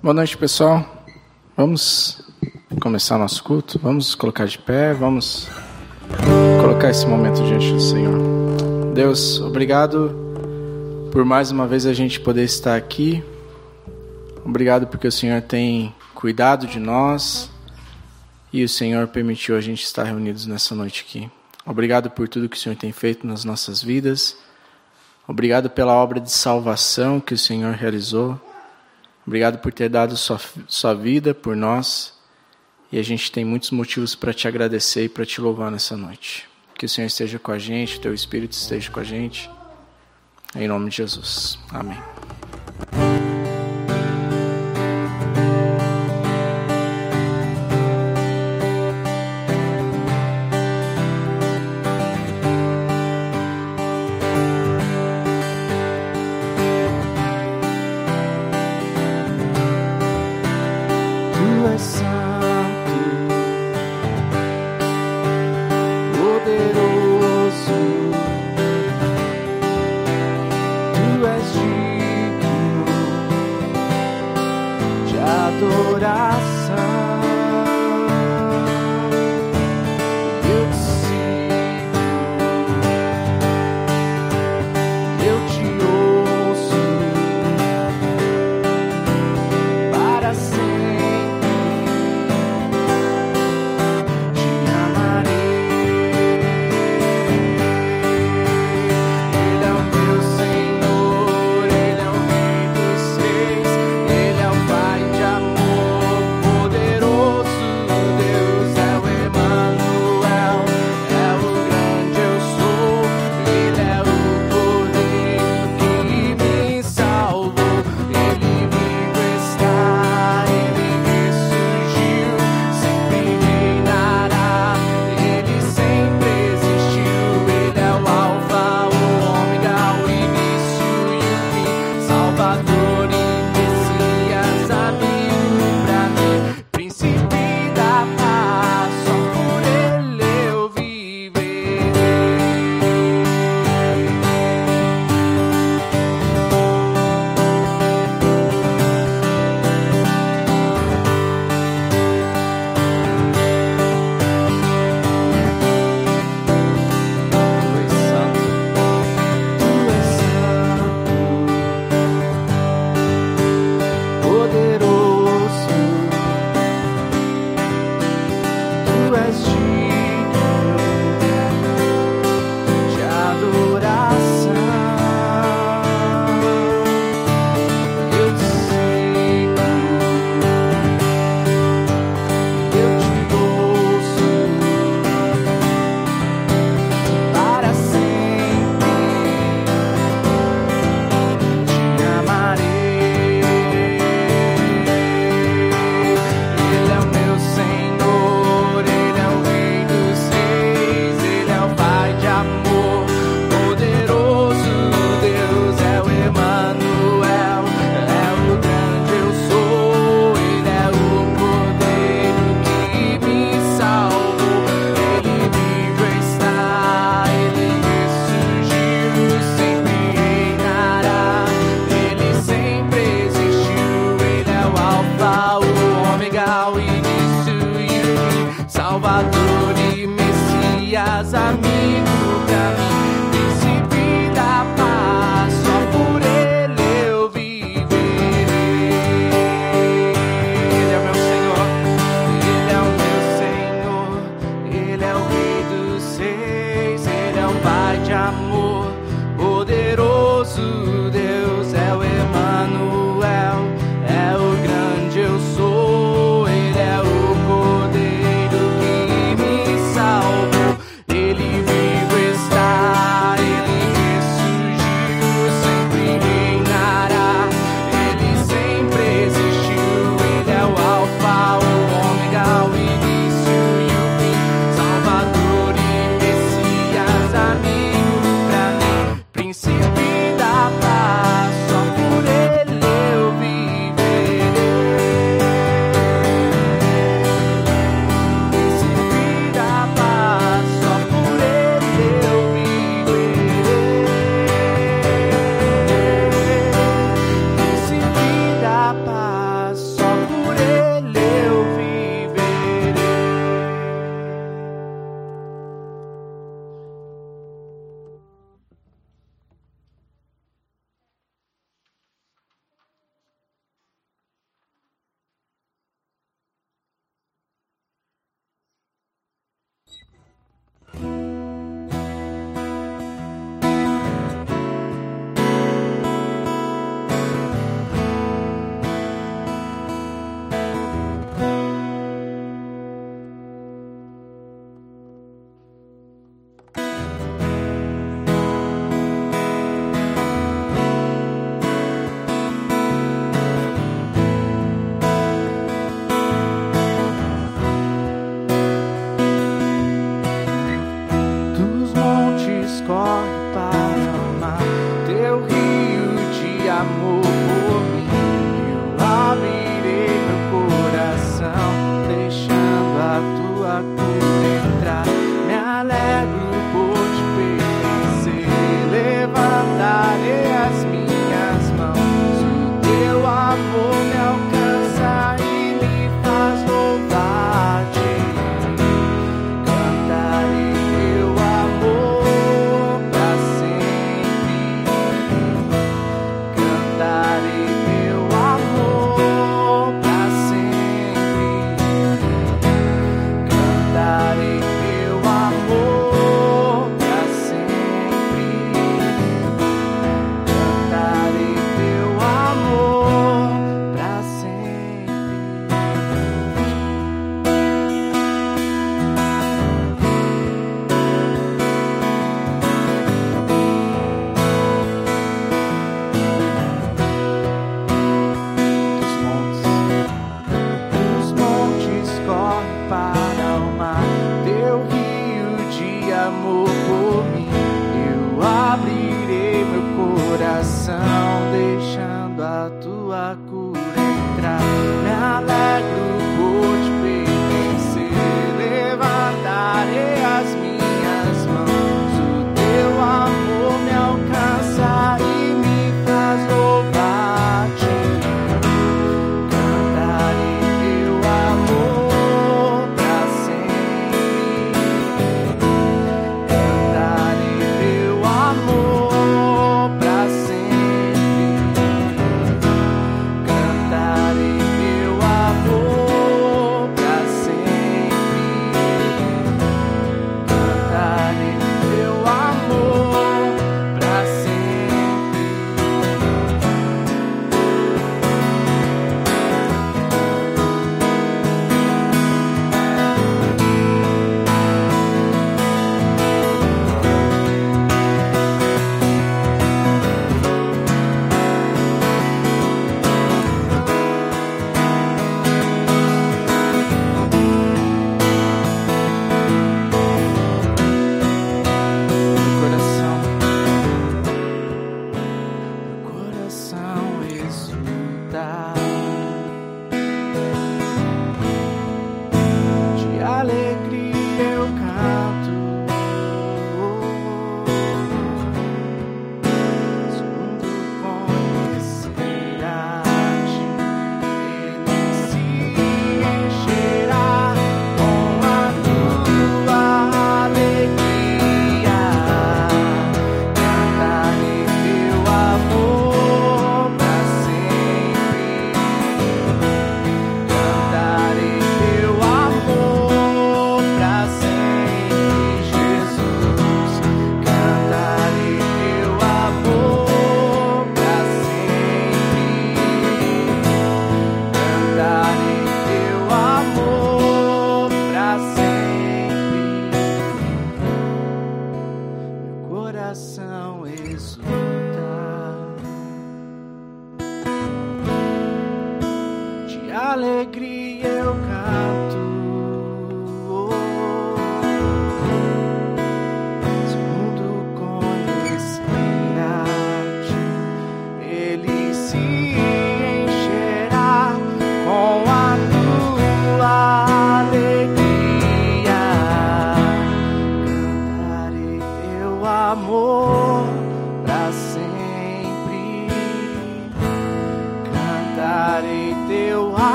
Boa noite, pessoal. Vamos começar nosso culto. Vamos colocar de pé. Vamos colocar esse momento diante do Senhor. Deus, obrigado por mais uma vez a gente poder estar aqui. Obrigado porque o Senhor tem cuidado de nós e o Senhor permitiu a gente estar reunidos nessa noite aqui. Obrigado por tudo que o Senhor tem feito nas nossas vidas. Obrigado pela obra de salvação que o Senhor realizou. Obrigado por ter dado sua, sua vida por nós. E a gente tem muitos motivos para te agradecer e para te louvar nessa noite. Que o Senhor esteja com a gente, teu Espírito esteja com a gente. Em nome de Jesus. Amém.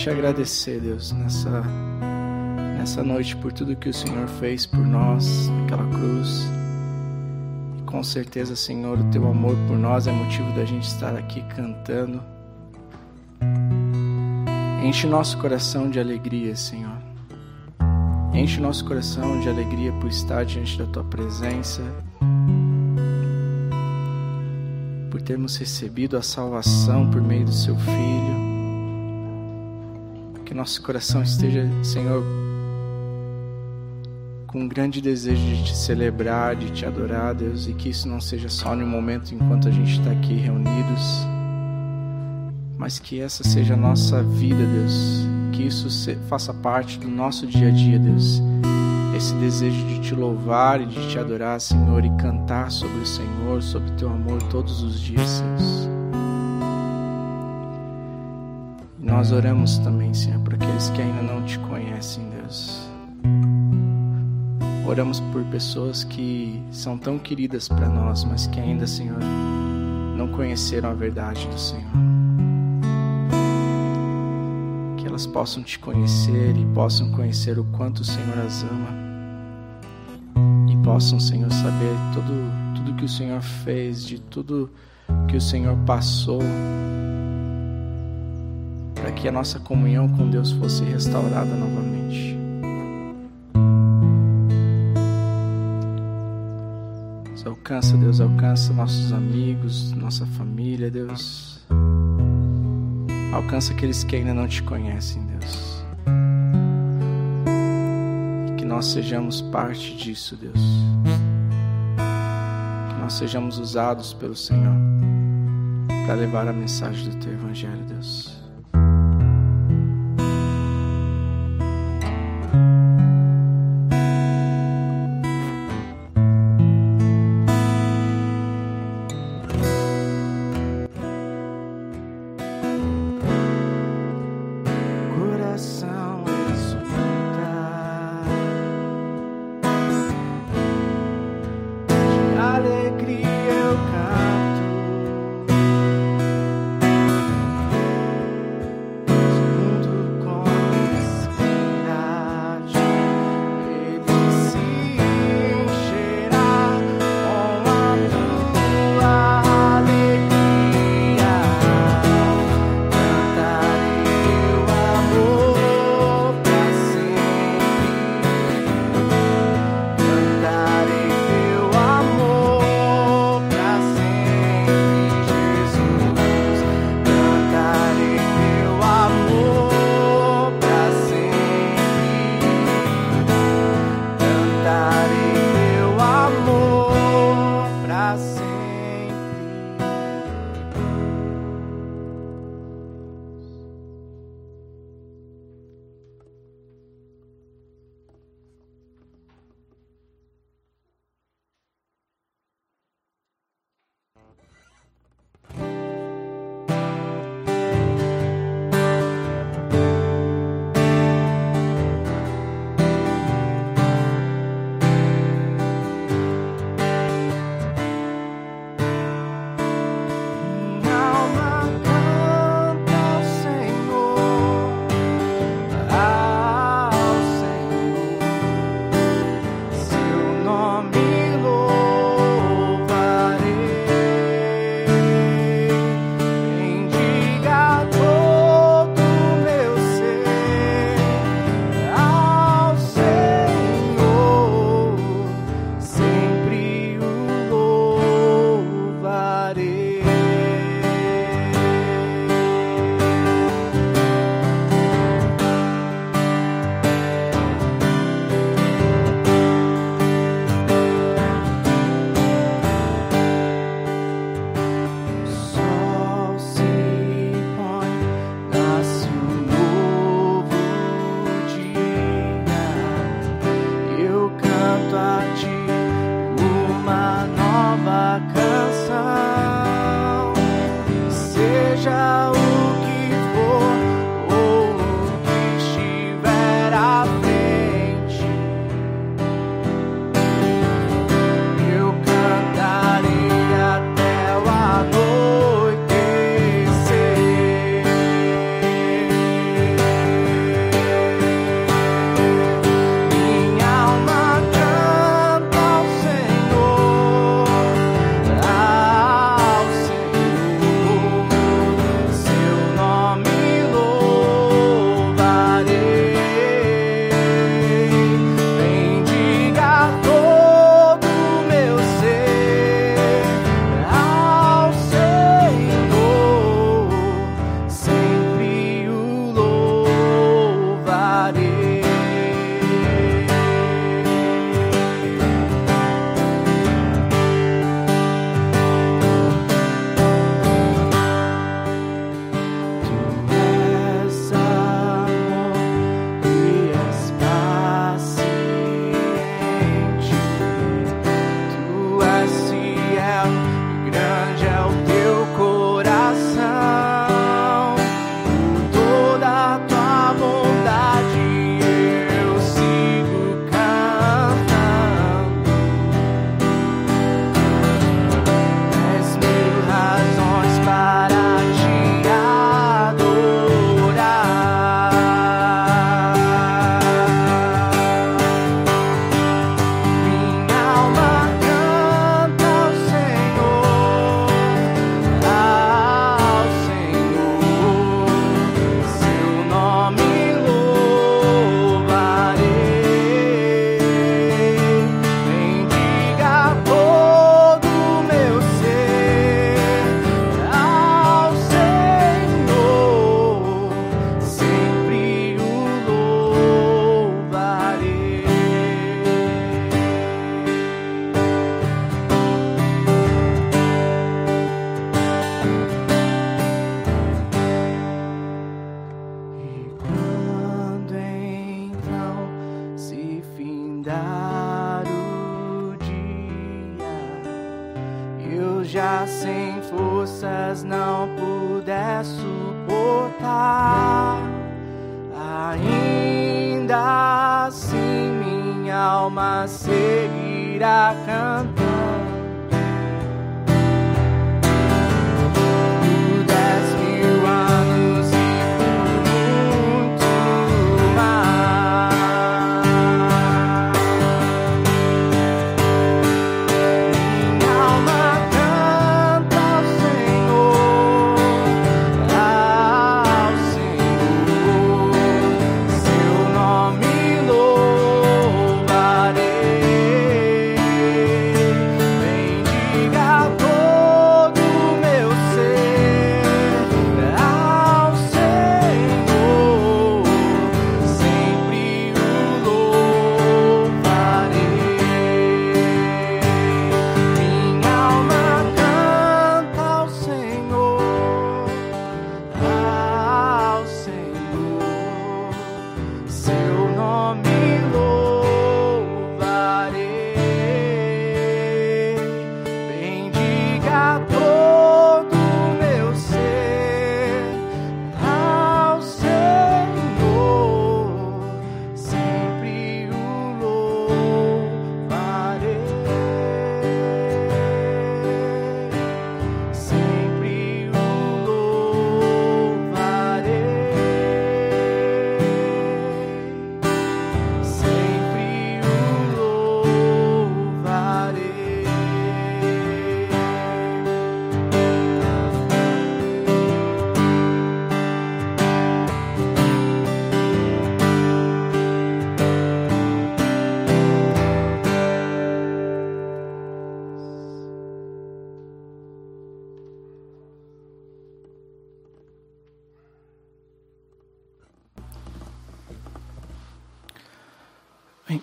Te agradecer, Deus, nessa, nessa noite por tudo que o Senhor fez por nós naquela cruz. E com certeza, Senhor, o teu amor por nós é motivo da gente estar aqui cantando. Enche nosso coração de alegria, Senhor. Enche nosso coração de alegria por estar diante da tua presença, por termos recebido a salvação por meio do seu Filho. Que nosso coração esteja, Senhor, com um grande desejo de te celebrar, de te adorar, Deus, e que isso não seja só no momento enquanto a gente está aqui reunidos, mas que essa seja a nossa vida, Deus, que isso faça parte do nosso dia a dia, Deus. Esse desejo de te louvar e de te adorar, Senhor, e cantar sobre o Senhor, sobre o teu amor todos os dias, Deus. Nós oramos também, Senhor, por aqueles que ainda não te conhecem, Deus. Oramos por pessoas que são tão queridas para nós, mas que ainda, Senhor, não conheceram a verdade do Senhor. Possam te conhecer e possam conhecer o quanto o Senhor as ama. E possam, Senhor, saber tudo, tudo que o Senhor fez, de tudo que o Senhor passou para que a nossa comunhão com Deus fosse restaurada novamente. Alcança, Deus, alcança nossos amigos, nossa família, Deus. Alcança aqueles que ainda não te conhecem, Deus. E que nós sejamos parte disso, Deus. Que nós sejamos usados pelo Senhor para levar a mensagem do teu evangelho, Deus.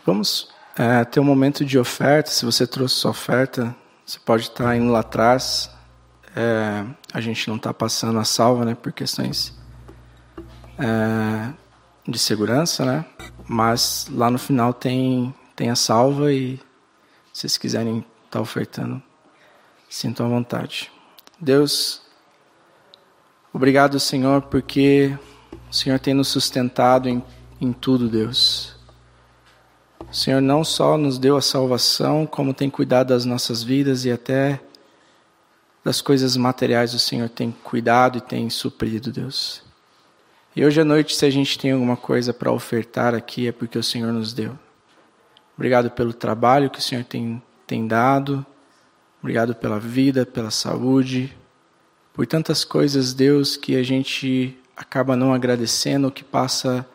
Vamos é, ter um momento de oferta. Se você trouxe sua oferta, você pode estar indo lá atrás. É, a gente não está passando a salva, né, por questões é, de segurança, né? Mas lá no final tem tem a salva e se vocês quiserem estar tá ofertando, sintam à vontade. Deus, obrigado, Senhor, porque o Senhor tem nos sustentado em, em tudo, Deus. O Senhor não só nos deu a salvação, como tem cuidado das nossas vidas e até das coisas materiais o Senhor tem cuidado e tem suprido, Deus. E hoje à noite, se a gente tem alguma coisa para ofertar aqui, é porque o Senhor nos deu. Obrigado pelo trabalho que o Senhor tem, tem dado. Obrigado pela vida, pela saúde, por tantas coisas, Deus, que a gente acaba não agradecendo, que passa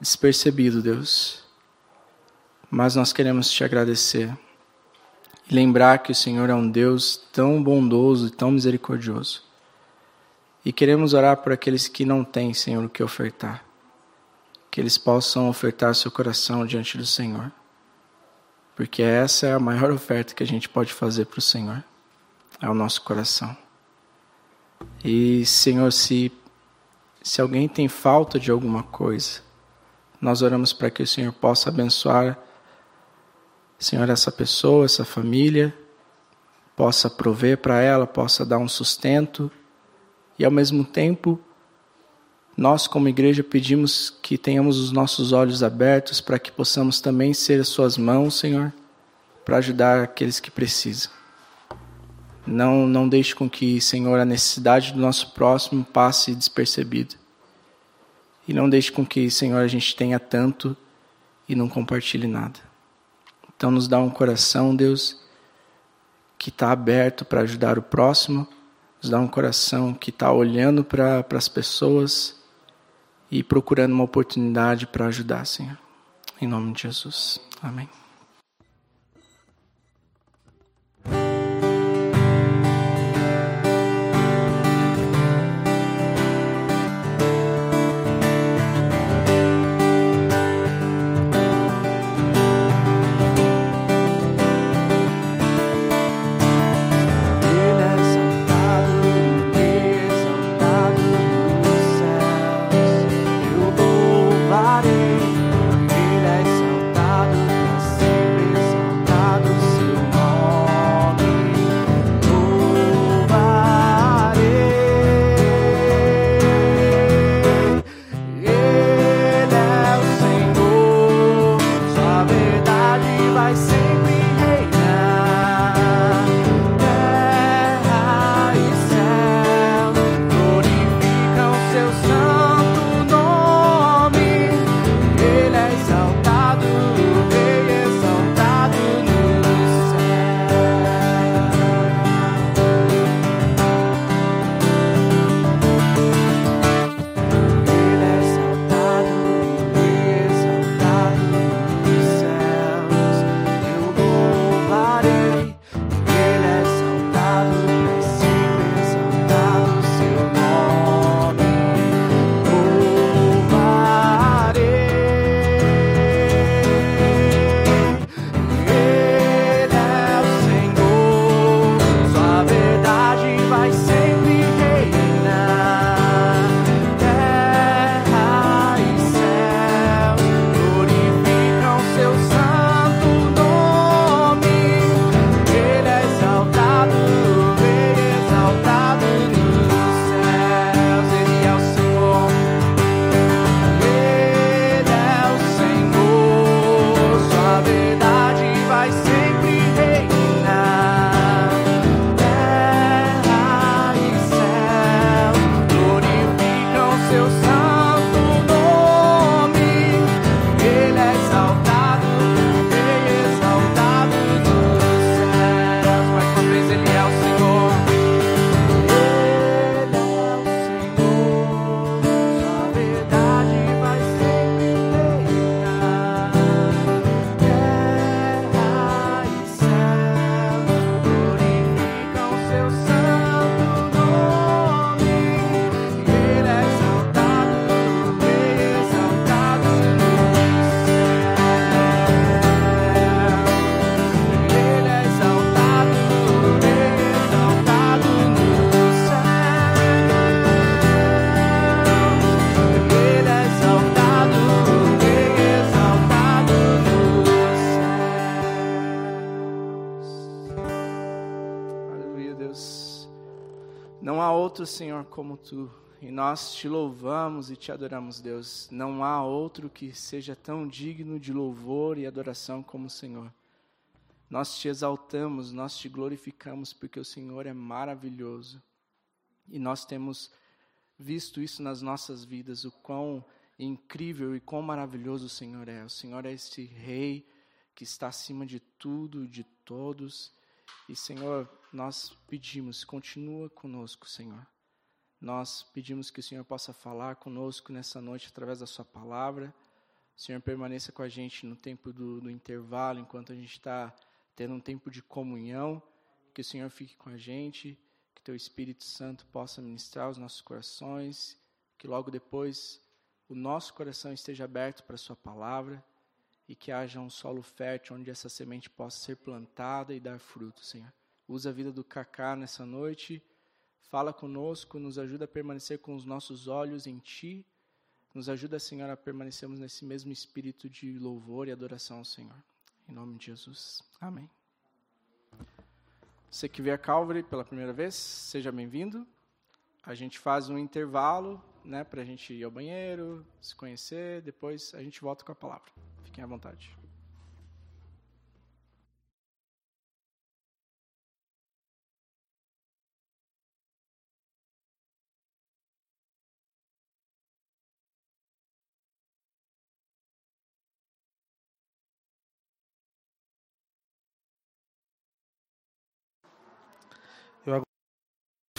despercebido, Deus mas nós queremos te agradecer e lembrar que o Senhor é um Deus tão bondoso e tão misericordioso. E queremos orar por aqueles que não têm, Senhor, o que ofertar. Que eles possam ofertar seu coração diante do Senhor. Porque essa é a maior oferta que a gente pode fazer para o Senhor. É o nosso coração. E, Senhor, se, se alguém tem falta de alguma coisa, nós oramos para que o Senhor possa abençoar Senhor, essa pessoa, essa família, possa prover para ela, possa dar um sustento e ao mesmo tempo nós como igreja pedimos que tenhamos os nossos olhos abertos para que possamos também ser as suas mãos, Senhor, para ajudar aqueles que precisam. Não não deixe com que, Senhor, a necessidade do nosso próximo passe despercebida. E não deixe com que, Senhor, a gente tenha tanto e não compartilhe nada. Então, nos dá um coração, Deus, que está aberto para ajudar o próximo, nos dá um coração que está olhando para as pessoas e procurando uma oportunidade para ajudar, Senhor. Em nome de Jesus. Amém. Como tu. E nós te louvamos e te adoramos, Deus. Não há outro que seja tão digno de louvor e adoração como o Senhor. Nós te exaltamos, nós te glorificamos, porque o Senhor é maravilhoso. E nós temos visto isso nas nossas vidas, o quão incrível e quão maravilhoso o Senhor é. O Senhor é este Rei que está acima de tudo, de todos. E, Senhor, nós pedimos, continua conosco, Senhor. Nós pedimos que o Senhor possa falar conosco nessa noite através da Sua palavra. O Senhor permaneça com a gente no tempo do, do intervalo, enquanto a gente está tendo um tempo de comunhão. Que o Senhor fique com a gente, que Teu Espírito Santo possa ministrar os nossos corações, que logo depois o nosso coração esteja aberto para a Sua palavra e que haja um solo fértil onde essa semente possa ser plantada e dar fruto, Senhor. Usa a vida do Cacá nessa noite Fala conosco, nos ajuda a permanecer com os nossos olhos em Ti. Nos ajuda, Senhor, a permanecermos nesse mesmo espírito de louvor e adoração ao Senhor. Em nome de Jesus. Amém. Você que vê a Calvary pela primeira vez, seja bem-vindo. A gente faz um intervalo, né, para a gente ir ao banheiro, se conhecer, depois a gente volta com a palavra. Fiquem à vontade.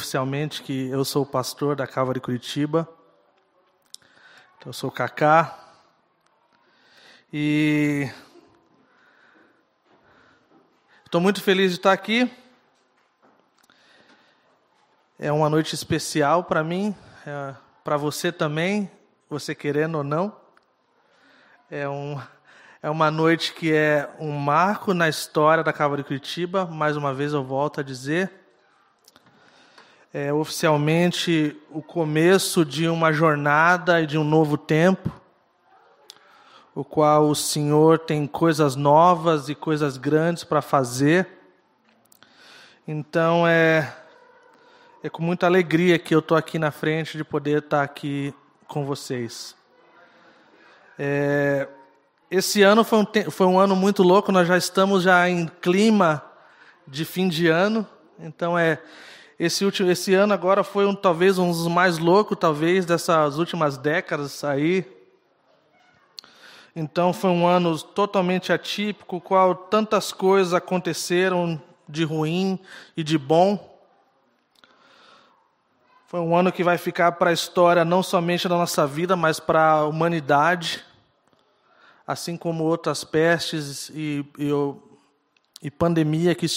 Oficialmente que eu sou pastor da Calvary Curitiba. Então, eu sou Kaká. E estou muito feliz de estar aqui. É uma noite especial para mim, é para você também, você querendo ou não. É, um, é uma noite que é um marco na história da Calvary Curitiba. Mais uma vez eu volto a dizer é oficialmente o começo de uma jornada e de um novo tempo, o qual o Senhor tem coisas novas e coisas grandes para fazer. Então é, é com muita alegria que eu estou aqui na frente de poder estar tá aqui com vocês. É, esse ano foi um, foi um ano muito louco, nós já estamos já em clima de fim de ano, então é esse, último, esse ano agora foi um, talvez um dos mais loucos, talvez, dessas últimas décadas aí. Então foi um ano totalmente atípico, qual tantas coisas aconteceram de ruim e de bom. Foi um ano que vai ficar para a história não somente da nossa vida, mas para a humanidade, assim como outras pestes e, e, e pandemia que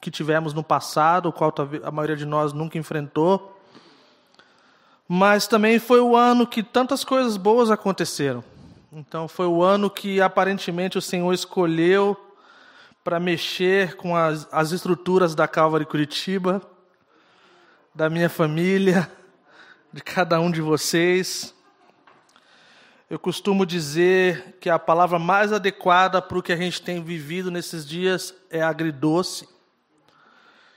que tivemos no passado, o qual a maioria de nós nunca enfrentou. Mas também foi o ano que tantas coisas boas aconteceram. Então foi o ano que aparentemente o Senhor escolheu para mexer com as, as estruturas da Calvary Curitiba, da minha família, de cada um de vocês. Eu costumo dizer que a palavra mais adequada para o que a gente tem vivido nesses dias é agridoce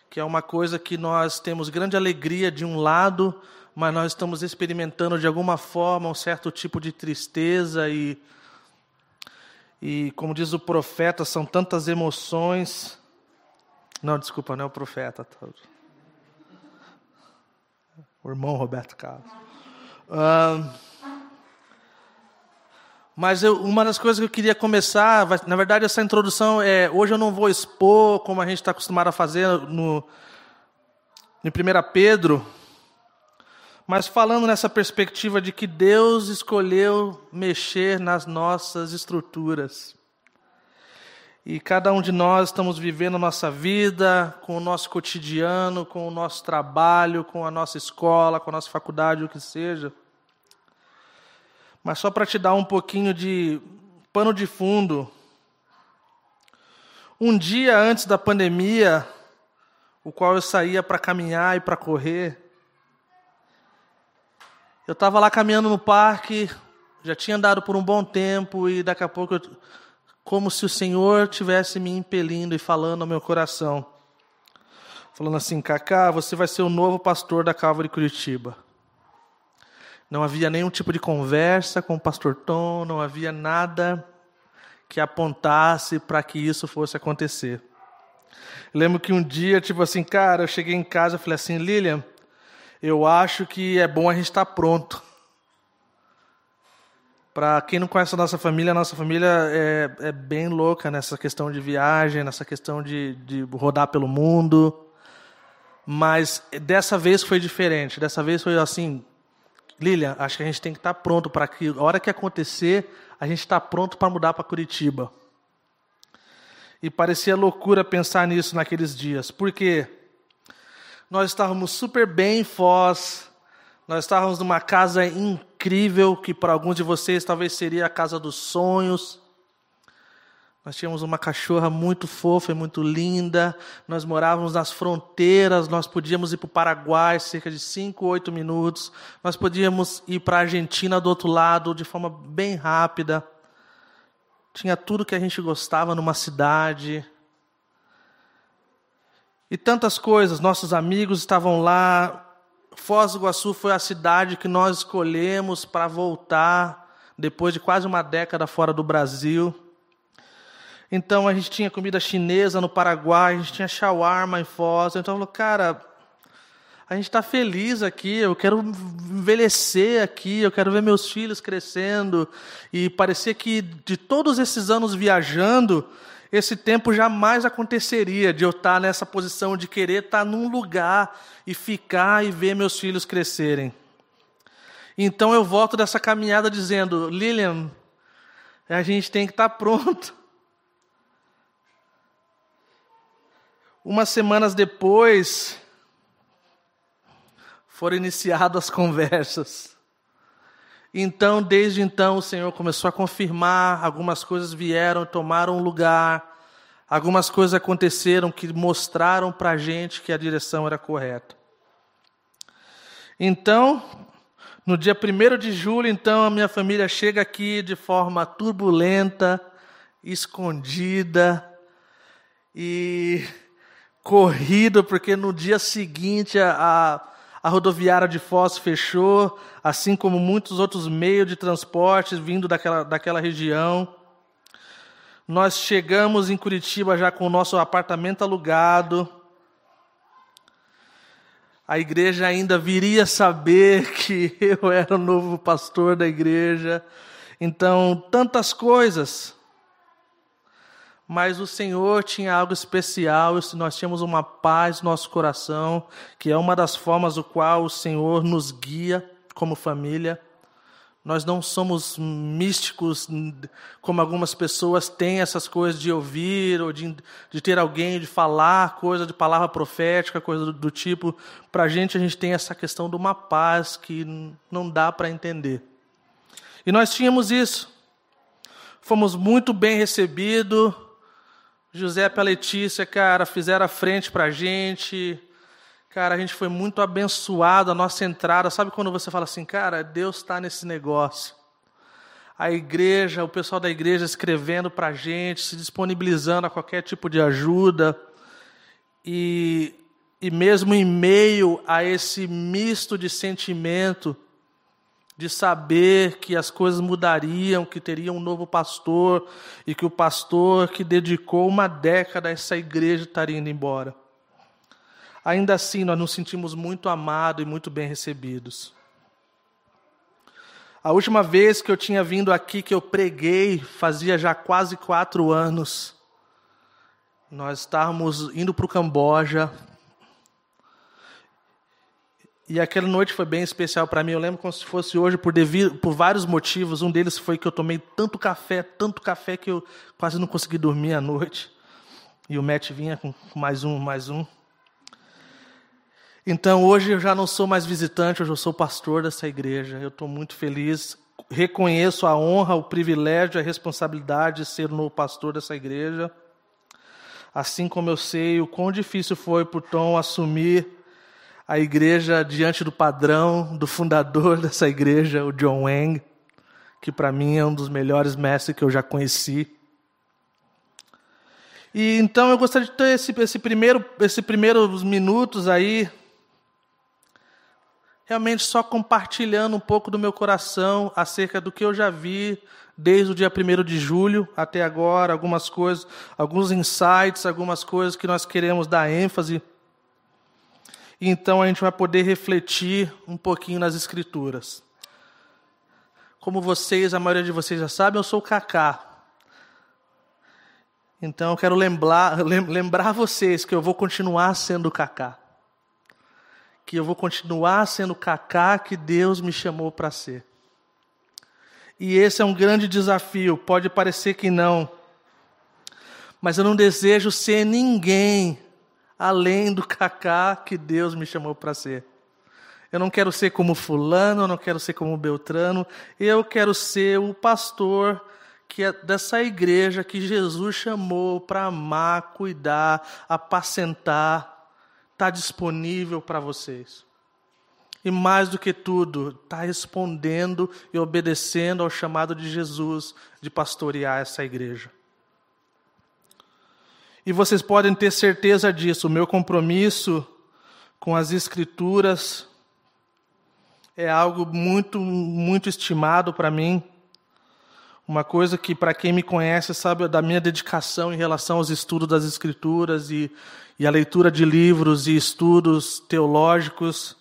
que é uma coisa que nós temos grande alegria de um lado, mas nós estamos experimentando de alguma forma um certo tipo de tristeza e e como diz o profeta, são tantas emoções. Não, desculpa, não é o profeta. Tá? O irmão Roberto Carlos. Mas eu, uma das coisas que eu queria começar, na verdade, essa introdução é. Hoje eu não vou expor como a gente está acostumado a fazer no, em 1 Pedro, mas falando nessa perspectiva de que Deus escolheu mexer nas nossas estruturas. E cada um de nós estamos vivendo a nossa vida, com o nosso cotidiano, com o nosso trabalho, com a nossa escola, com a nossa faculdade, o que seja. Mas só para te dar um pouquinho de pano de fundo. Um dia antes da pandemia, o qual eu saía para caminhar e para correr, eu estava lá caminhando no parque, já tinha andado por um bom tempo e daqui a pouco, eu, como se o Senhor tivesse me impelindo e falando ao meu coração. falando assim: Kaká, você vai ser o novo pastor da Calvary Curitiba. Não havia nenhum tipo de conversa com o pastor Tom, não havia nada que apontasse para que isso fosse acontecer. lembro que um dia, tipo assim, cara, eu cheguei em casa e falei assim, Lilian, eu acho que é bom a gente estar tá pronto. Para quem não conhece a nossa família, a nossa família é, é, bem louca nessa questão de viagem, nessa questão de, de rodar pelo mundo. Mas dessa vez foi diferente. Dessa vez foi assim, Lilian, acho que a gente tem que estar tá pronto para que, a hora que acontecer, a gente está pronto para mudar para Curitiba. E parecia loucura pensar nisso naqueles dias. Por quê? Nós estávamos super bem em Foz, nós estávamos numa casa incrível, que para alguns de vocês talvez seria a casa dos sonhos. Nós tínhamos uma cachorra muito fofa e muito linda. Nós morávamos nas fronteiras. Nós podíamos ir para o Paraguai cerca de 5, 8 minutos. Nós podíamos ir para a Argentina do outro lado de forma bem rápida. Tinha tudo que a gente gostava numa cidade. E tantas coisas. Nossos amigos estavam lá. Foz do Iguaçu foi a cidade que nós escolhemos para voltar depois de quase uma década fora do Brasil. Então a gente tinha comida chinesa no Paraguai, a gente tinha shawarma em Foz. Então falou, cara, a gente está feliz aqui, eu quero envelhecer aqui, eu quero ver meus filhos crescendo. E parecia que de todos esses anos viajando, esse tempo jamais aconteceria de eu estar tá nessa posição de querer estar tá num lugar e ficar e ver meus filhos crescerem. Então eu volto dessa caminhada dizendo, Lilian, a gente tem que estar tá pronto. Umas semanas depois, foram iniciadas as conversas. Então, desde então, o Senhor começou a confirmar, algumas coisas vieram, tomaram lugar, algumas coisas aconteceram que mostraram para a gente que a direção era correta. Então, no dia 1 de julho, então, a minha família chega aqui de forma turbulenta, escondida, e corrido, porque no dia seguinte a, a rodoviária de Foz fechou, assim como muitos outros meios de transporte vindo daquela, daquela região. Nós chegamos em Curitiba já com o nosso apartamento alugado. A igreja ainda viria saber que eu era o novo pastor da igreja. Então, tantas coisas mas o Senhor tinha algo especial, nós tínhamos uma paz no nosso coração, que é uma das formas do qual o Senhor nos guia como família. Nós não somos místicos, como algumas pessoas têm essas coisas de ouvir, ou de, de ter alguém de falar, coisa de palavra profética, coisa do, do tipo. Para a gente, a gente tem essa questão de uma paz que não dá para entender. E nós tínhamos isso. Fomos muito bem recebidos José e a Letícia, cara, fizeram a frente para a gente. Cara, a gente foi muito abençoado, a nossa entrada. Sabe quando você fala assim, cara, Deus está nesse negócio? A igreja, o pessoal da igreja escrevendo para a gente, se disponibilizando a qualquer tipo de ajuda. E, e mesmo em meio a esse misto de sentimento, de saber que as coisas mudariam, que teria um novo pastor e que o pastor que dedicou uma década a essa igreja estaria indo embora. Ainda assim, nós nos sentimos muito amados e muito bem recebidos. A última vez que eu tinha vindo aqui, que eu preguei, fazia já quase quatro anos. Nós estávamos indo para o Camboja, e aquela noite foi bem especial para mim. Eu lembro como se fosse hoje por, devido, por vários motivos. Um deles foi que eu tomei tanto café, tanto café que eu quase não consegui dormir à noite. E o Matt vinha com mais um, mais um. Então hoje eu já não sou mais visitante, hoje eu sou pastor dessa igreja. Eu estou muito feliz. Reconheço a honra, o privilégio, a responsabilidade de ser o novo pastor dessa igreja. Assim como eu sei o quão difícil foi por Tom assumir a igreja diante do padrão do fundador dessa igreja, o John Wang, que para mim é um dos melhores mestres que eu já conheci. E então eu gostaria de ter esse, esse primeiro, esse primeiros minutos aí, realmente só compartilhando um pouco do meu coração acerca do que eu já vi desde o dia 1 de julho até agora, algumas coisas, alguns insights, algumas coisas que nós queremos dar ênfase. E então a gente vai poder refletir um pouquinho nas escrituras. Como vocês, a maioria de vocês já sabem, eu sou o Kaká. Então eu quero lembrar, lembrar vocês que eu vou continuar sendo o Kaká. Que eu vou continuar sendo o Kaká que Deus me chamou para ser. E esse é um grande desafio, pode parecer que não. Mas eu não desejo ser ninguém além do Kaká que Deus me chamou para ser. Eu não quero ser como fulano, eu não quero ser como Beltrano, eu quero ser o pastor que é dessa igreja que Jesus chamou para amar, cuidar, apacentar, está disponível para vocês. E mais do que tudo, está respondendo e obedecendo ao chamado de Jesus de pastorear essa igreja. E vocês podem ter certeza disso, o meu compromisso com as Escrituras é algo muito, muito estimado para mim. Uma coisa que, para quem me conhece, sabe da minha dedicação em relação aos estudos das Escrituras e, e a leitura de livros e estudos teológicos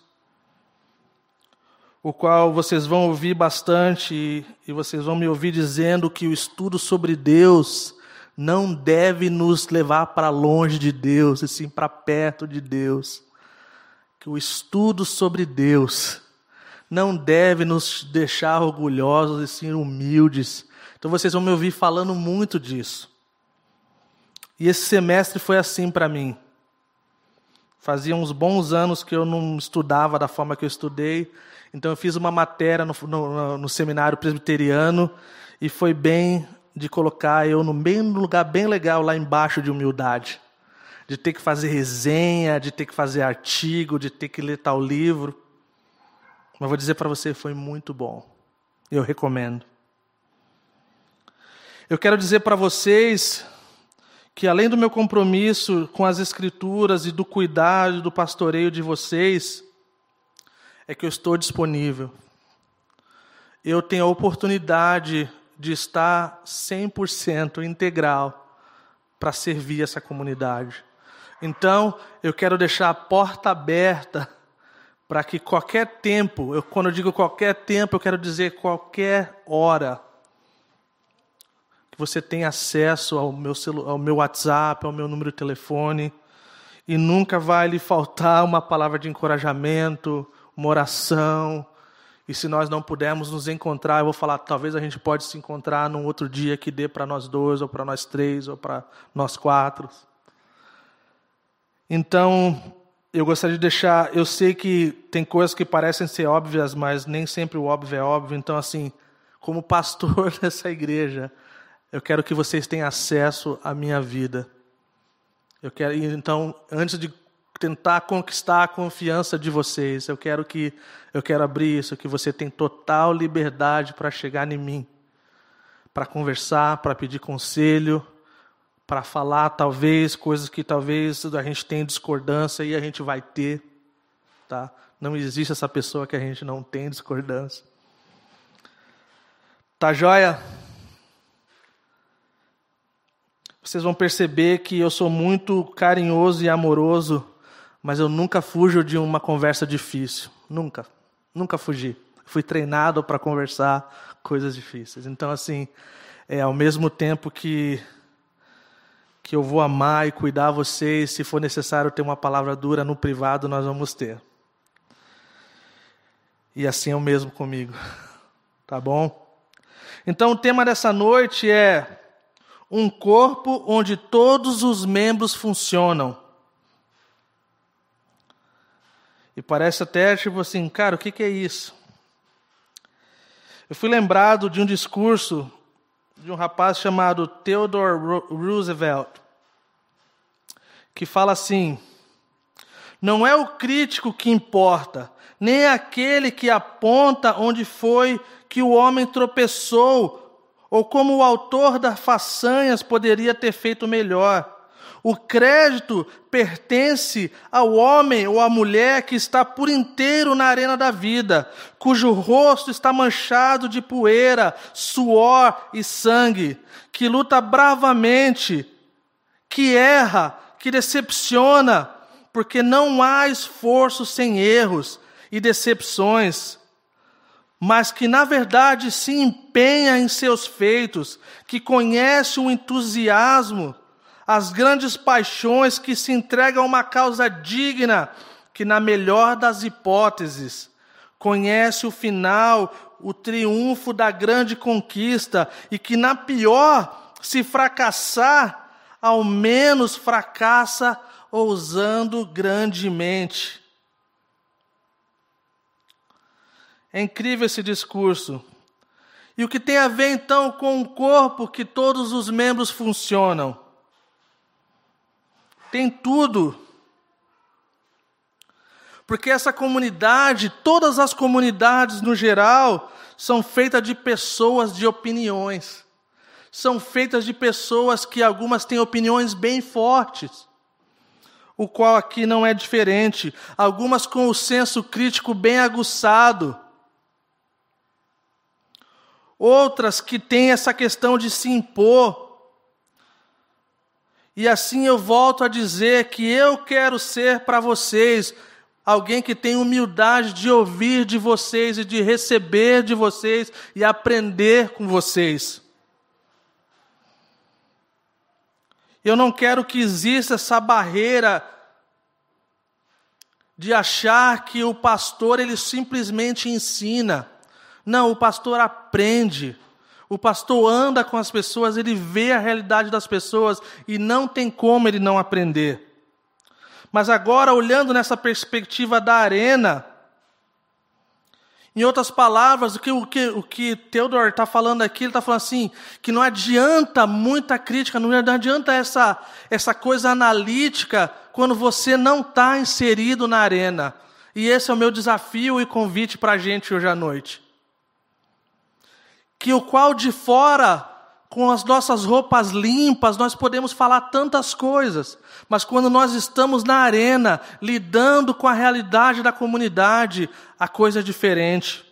o qual vocês vão ouvir bastante e, e vocês vão me ouvir dizendo que o estudo sobre Deus não deve nos levar para longe de Deus, e sim para perto de Deus. Que o estudo sobre Deus não deve nos deixar orgulhosos e sim humildes. Então vocês vão me ouvir falando muito disso. E esse semestre foi assim para mim. Fazia uns bons anos que eu não estudava da forma que eu estudei, então eu fiz uma matéria no, no, no seminário presbiteriano e foi bem de colocar eu no meio lugar bem legal lá embaixo de humildade. De ter que fazer resenha, de ter que fazer artigo, de ter que ler tal livro. Mas vou dizer para você, foi muito bom. Eu recomendo. Eu quero dizer para vocês que além do meu compromisso com as escrituras e do cuidado do pastoreio de vocês, é que eu estou disponível. Eu tenho a oportunidade de estar 100% integral para servir essa comunidade. Então, eu quero deixar a porta aberta para que qualquer tempo, eu, quando eu digo qualquer tempo, eu quero dizer qualquer hora, que você tenha acesso ao meu, ao meu WhatsApp, ao meu número de telefone, e nunca vai lhe faltar uma palavra de encorajamento, uma oração. E se nós não pudermos nos encontrar, eu vou falar, talvez a gente pode se encontrar num outro dia que dê para nós dois, ou para nós três, ou para nós quatro. Então, eu gostaria de deixar, eu sei que tem coisas que parecem ser óbvias, mas nem sempre o óbvio é óbvio. Então, assim, como pastor dessa igreja, eu quero que vocês tenham acesso à minha vida. Eu quero, então, antes de tentar conquistar a confiança de vocês. Eu quero que eu quero abrir isso, que você tem total liberdade para chegar em mim, para conversar, para pedir conselho, para falar talvez coisas que talvez a gente tenha discordância e a gente vai ter, tá? Não existe essa pessoa que a gente não tem discordância. Tá joia? Vocês vão perceber que eu sou muito carinhoso e amoroso mas eu nunca fujo de uma conversa difícil. Nunca. Nunca fugi. Fui treinado para conversar coisas difíceis. Então, assim, é ao mesmo tempo que que eu vou amar e cuidar vocês, se for necessário ter uma palavra dura no privado, nós vamos ter. E assim é o mesmo comigo. Tá bom? Então, o tema dessa noite é um corpo onde todos os membros funcionam. E parece até tipo assim, cara, o que, que é isso? Eu fui lembrado de um discurso de um rapaz chamado Theodore Roosevelt, que fala assim: não é o crítico que importa, nem aquele que aponta onde foi que o homem tropeçou, ou como o autor das façanhas poderia ter feito melhor. O crédito pertence ao homem ou à mulher que está por inteiro na arena da vida, cujo rosto está manchado de poeira, suor e sangue, que luta bravamente, que erra, que decepciona, porque não há esforço sem erros e decepções, mas que na verdade se empenha em seus feitos, que conhece o entusiasmo as grandes paixões que se entregam a uma causa digna, que na melhor das hipóteses conhece o final, o triunfo da grande conquista, e que na pior, se fracassar, ao menos fracassa ousando grandemente. É incrível esse discurso. E o que tem a ver então com o corpo que todos os membros funcionam? Tem tudo. Porque essa comunidade, todas as comunidades no geral, são feitas de pessoas de opiniões. São feitas de pessoas que algumas têm opiniões bem fortes, o qual aqui não é diferente. Algumas com o senso crítico bem aguçado. Outras que têm essa questão de se impor e assim eu volto a dizer que eu quero ser para vocês alguém que tem humildade de ouvir de vocês e de receber de vocês e aprender com vocês. Eu não quero que exista essa barreira de achar que o pastor ele simplesmente ensina. Não, o pastor aprende. O pastor anda com as pessoas, ele vê a realidade das pessoas e não tem como ele não aprender. Mas agora, olhando nessa perspectiva da arena, em outras palavras, o que, o que, o que Theodor está falando aqui, ele está falando assim, que não adianta muita crítica, não adianta essa, essa coisa analítica quando você não está inserido na arena. E esse é o meu desafio e convite para a gente hoje à noite que o qual de fora, com as nossas roupas limpas, nós podemos falar tantas coisas, mas quando nós estamos na arena, lidando com a realidade da comunidade, a coisa é diferente.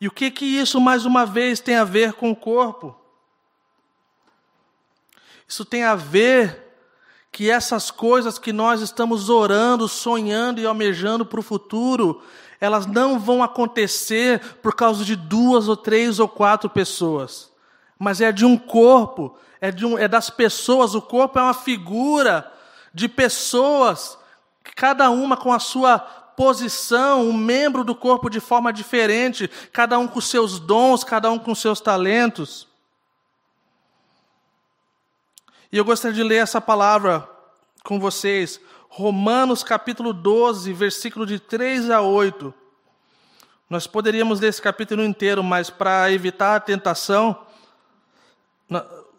E o que que isso mais uma vez tem a ver com o corpo? Isso tem a ver que essas coisas que nós estamos orando, sonhando e almejando para o futuro, elas não vão acontecer por causa de duas ou três ou quatro pessoas, mas é de um corpo, é, de um, é das pessoas. O corpo é uma figura de pessoas, cada uma com a sua posição, um membro do corpo de forma diferente, cada um com seus dons, cada um com seus talentos. E eu gostaria de ler essa palavra com vocês, Romanos capítulo 12, versículo de 3 a 8. Nós poderíamos ler esse capítulo inteiro, mas para evitar a tentação,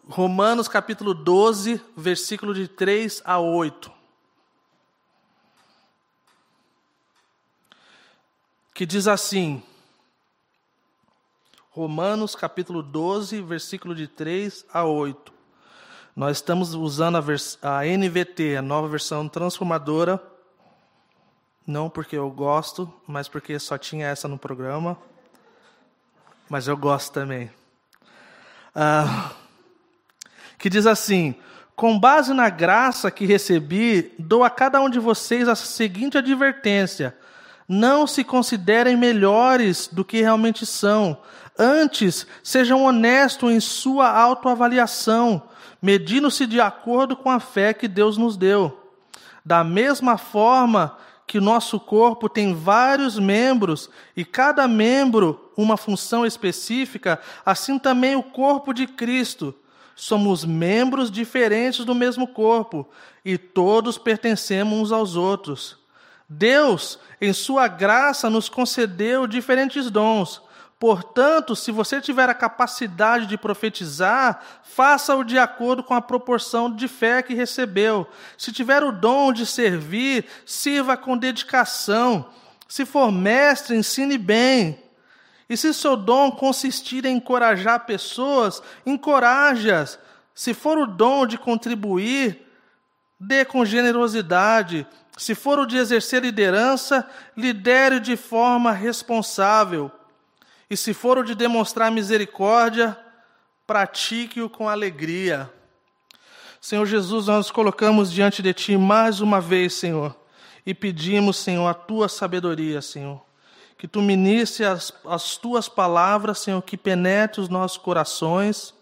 Romanos capítulo 12, versículo de 3 a 8. Que diz assim: Romanos capítulo 12, versículo de 3 a 8. Nós estamos usando a, a NVT, a nova versão transformadora, não porque eu gosto, mas porque só tinha essa no programa. Mas eu gosto também. Ah, que diz assim: Com base na graça que recebi, dou a cada um de vocês a seguinte advertência: não se considerem melhores do que realmente são. Antes, sejam honestos em sua autoavaliação medindo-se de acordo com a fé que Deus nos deu. Da mesma forma que nosso corpo tem vários membros e cada membro uma função específica, assim também o corpo de Cristo. Somos membros diferentes do mesmo corpo e todos pertencemos uns aos outros. Deus, em Sua graça, nos concedeu diferentes dons Portanto, se você tiver a capacidade de profetizar, faça-o de acordo com a proporção de fé que recebeu. Se tiver o dom de servir, sirva com dedicação. Se for mestre, ensine bem. E se seu dom consistir em encorajar pessoas, encoraje-as. Se for o dom de contribuir, dê com generosidade. Se for o de exercer liderança, lidere de forma responsável. E se for o de demonstrar misericórdia, pratique-o com alegria. Senhor Jesus, nós nos colocamos diante de Ti mais uma vez, Senhor, e pedimos, Senhor, a Tua sabedoria, Senhor. Que Tu ministre as, as Tuas palavras, Senhor, que penetre os nossos corações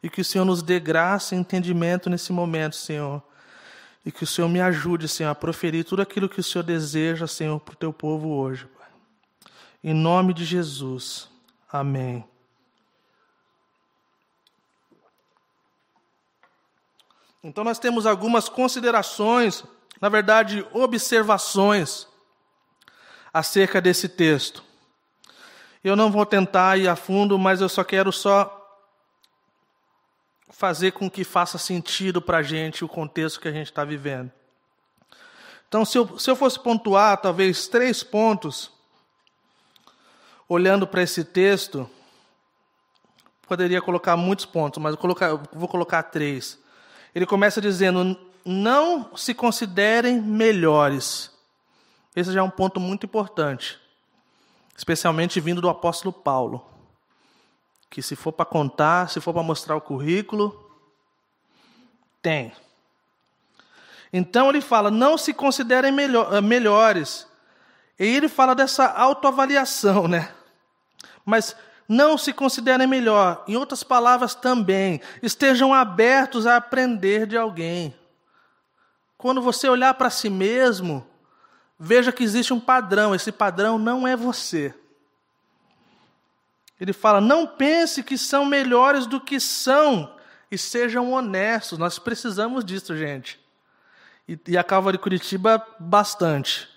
e que o Senhor nos dê graça e entendimento nesse momento, Senhor. E que o Senhor me ajude, Senhor, a proferir tudo aquilo que o Senhor deseja, Senhor, para o Teu povo hoje. Em nome de Jesus. Amém. Então, nós temos algumas considerações, na verdade, observações acerca desse texto. Eu não vou tentar ir a fundo, mas eu só quero só fazer com que faça sentido para a gente o contexto que a gente está vivendo. Então, se eu, se eu fosse pontuar talvez três pontos, olhando para esse texto, poderia colocar muitos pontos, mas eu colocar, vou colocar três. Ele começa dizendo: não se considerem melhores. Esse já é um ponto muito importante, especialmente vindo do apóstolo Paulo. Que se for para contar, se for para mostrar o currículo, tem. Então ele fala: não se considerem melhor, melhores. E ele fala dessa autoavaliação, né? Mas não se considerem melhor. Em outras palavras, também, estejam abertos a aprender de alguém. Quando você olhar para si mesmo, veja que existe um padrão, esse padrão não é você. Ele fala: não pense que são melhores do que são e sejam honestos. Nós precisamos disso, gente. E, e a de Curitiba, bastante.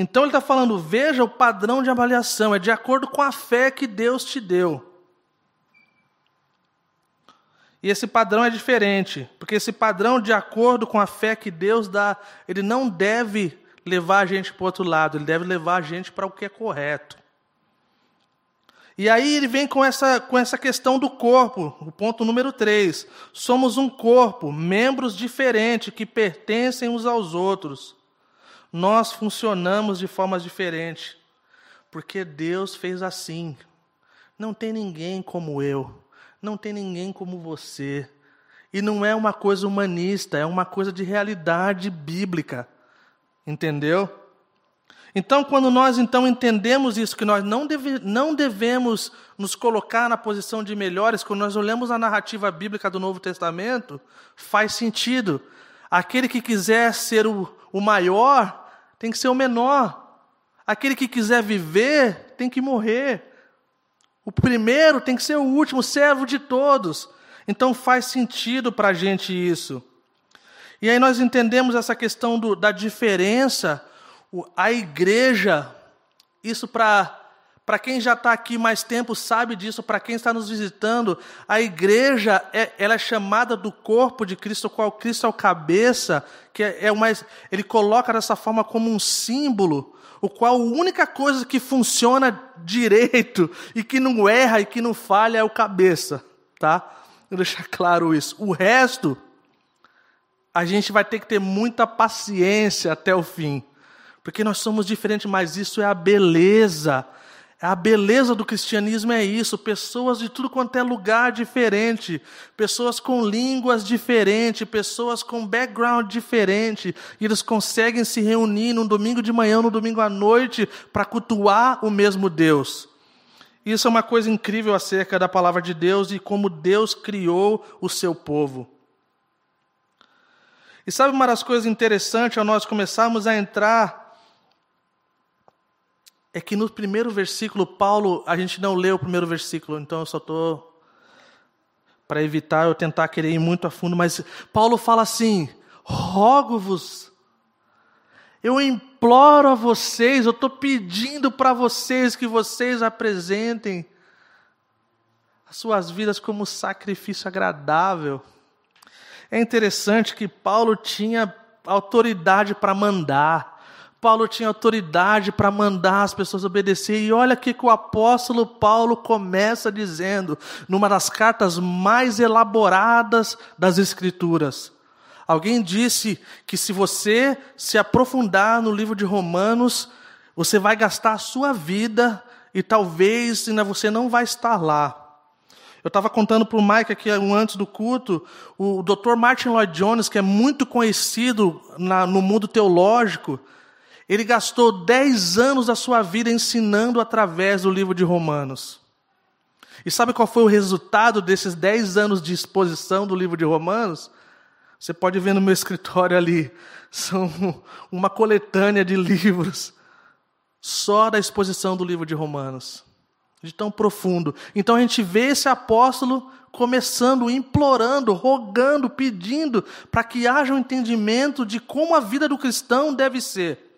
Então ele está falando: veja o padrão de avaliação, é de acordo com a fé que Deus te deu. E esse padrão é diferente, porque esse padrão, de acordo com a fé que Deus dá, ele não deve levar a gente para o outro lado, ele deve levar a gente para o que é correto. E aí ele vem com essa, com essa questão do corpo, o ponto número 3. Somos um corpo, membros diferentes que pertencem uns aos outros nós funcionamos de formas diferentes, porque Deus fez assim. Não tem ninguém como eu, não tem ninguém como você. E não é uma coisa humanista, é uma coisa de realidade bíblica. Entendeu? Então, quando nós então entendemos isso, que nós não, deve, não devemos nos colocar na posição de melhores, quando nós olhamos a narrativa bíblica do Novo Testamento, faz sentido. Aquele que quiser ser o, o maior, tem que ser o menor. Aquele que quiser viver tem que morrer. O primeiro tem que ser o último, servo de todos. Então faz sentido para a gente isso. E aí nós entendemos essa questão do, da diferença. A igreja, isso para para quem já está aqui mais tempo sabe disso, para quem está nos visitando, a igreja é, ela é chamada do corpo de Cristo, qual Cristo é o cabeça, que é, é uma, ele coloca dessa forma como um símbolo, o qual a única coisa que funciona direito e que não erra e que não falha é o cabeça, tá? Vou deixar claro isso. O resto, a gente vai ter que ter muita paciência até o fim, porque nós somos diferentes, mas isso é a beleza a beleza do cristianismo é isso: pessoas de tudo quanto é lugar diferente, pessoas com línguas diferentes, pessoas com background diferente, e eles conseguem se reunir num domingo de manhã, no domingo à noite, para cultuar o mesmo Deus. Isso é uma coisa incrível acerca da palavra de Deus e como Deus criou o seu povo. E sabe uma das coisas interessantes ao nós começarmos a entrar é que no primeiro versículo, Paulo, a gente não leu o primeiro versículo, então eu só estou. Para evitar eu tentar querer ir muito a fundo, mas Paulo fala assim: rogo-vos, eu imploro a vocês, eu estou pedindo para vocês que vocês apresentem as suas vidas como sacrifício agradável. É interessante que Paulo tinha autoridade para mandar, Paulo tinha autoridade para mandar as pessoas obedecer. E olha que o apóstolo Paulo começa dizendo, numa das cartas mais elaboradas das Escrituras. Alguém disse que se você se aprofundar no livro de Romanos, você vai gastar a sua vida e talvez ainda você não vai estar lá. Eu estava contando para o Mike aqui antes do culto, o Dr. Martin Lloyd Jones, que é muito conhecido na, no mundo teológico, ele gastou 10 anos da sua vida ensinando através do livro de Romanos. E sabe qual foi o resultado desses 10 anos de exposição do livro de Romanos? Você pode ver no meu escritório ali. São uma coletânea de livros só da exposição do livro de Romanos de tão profundo. Então a gente vê esse apóstolo começando, implorando, rogando, pedindo para que haja um entendimento de como a vida do cristão deve ser.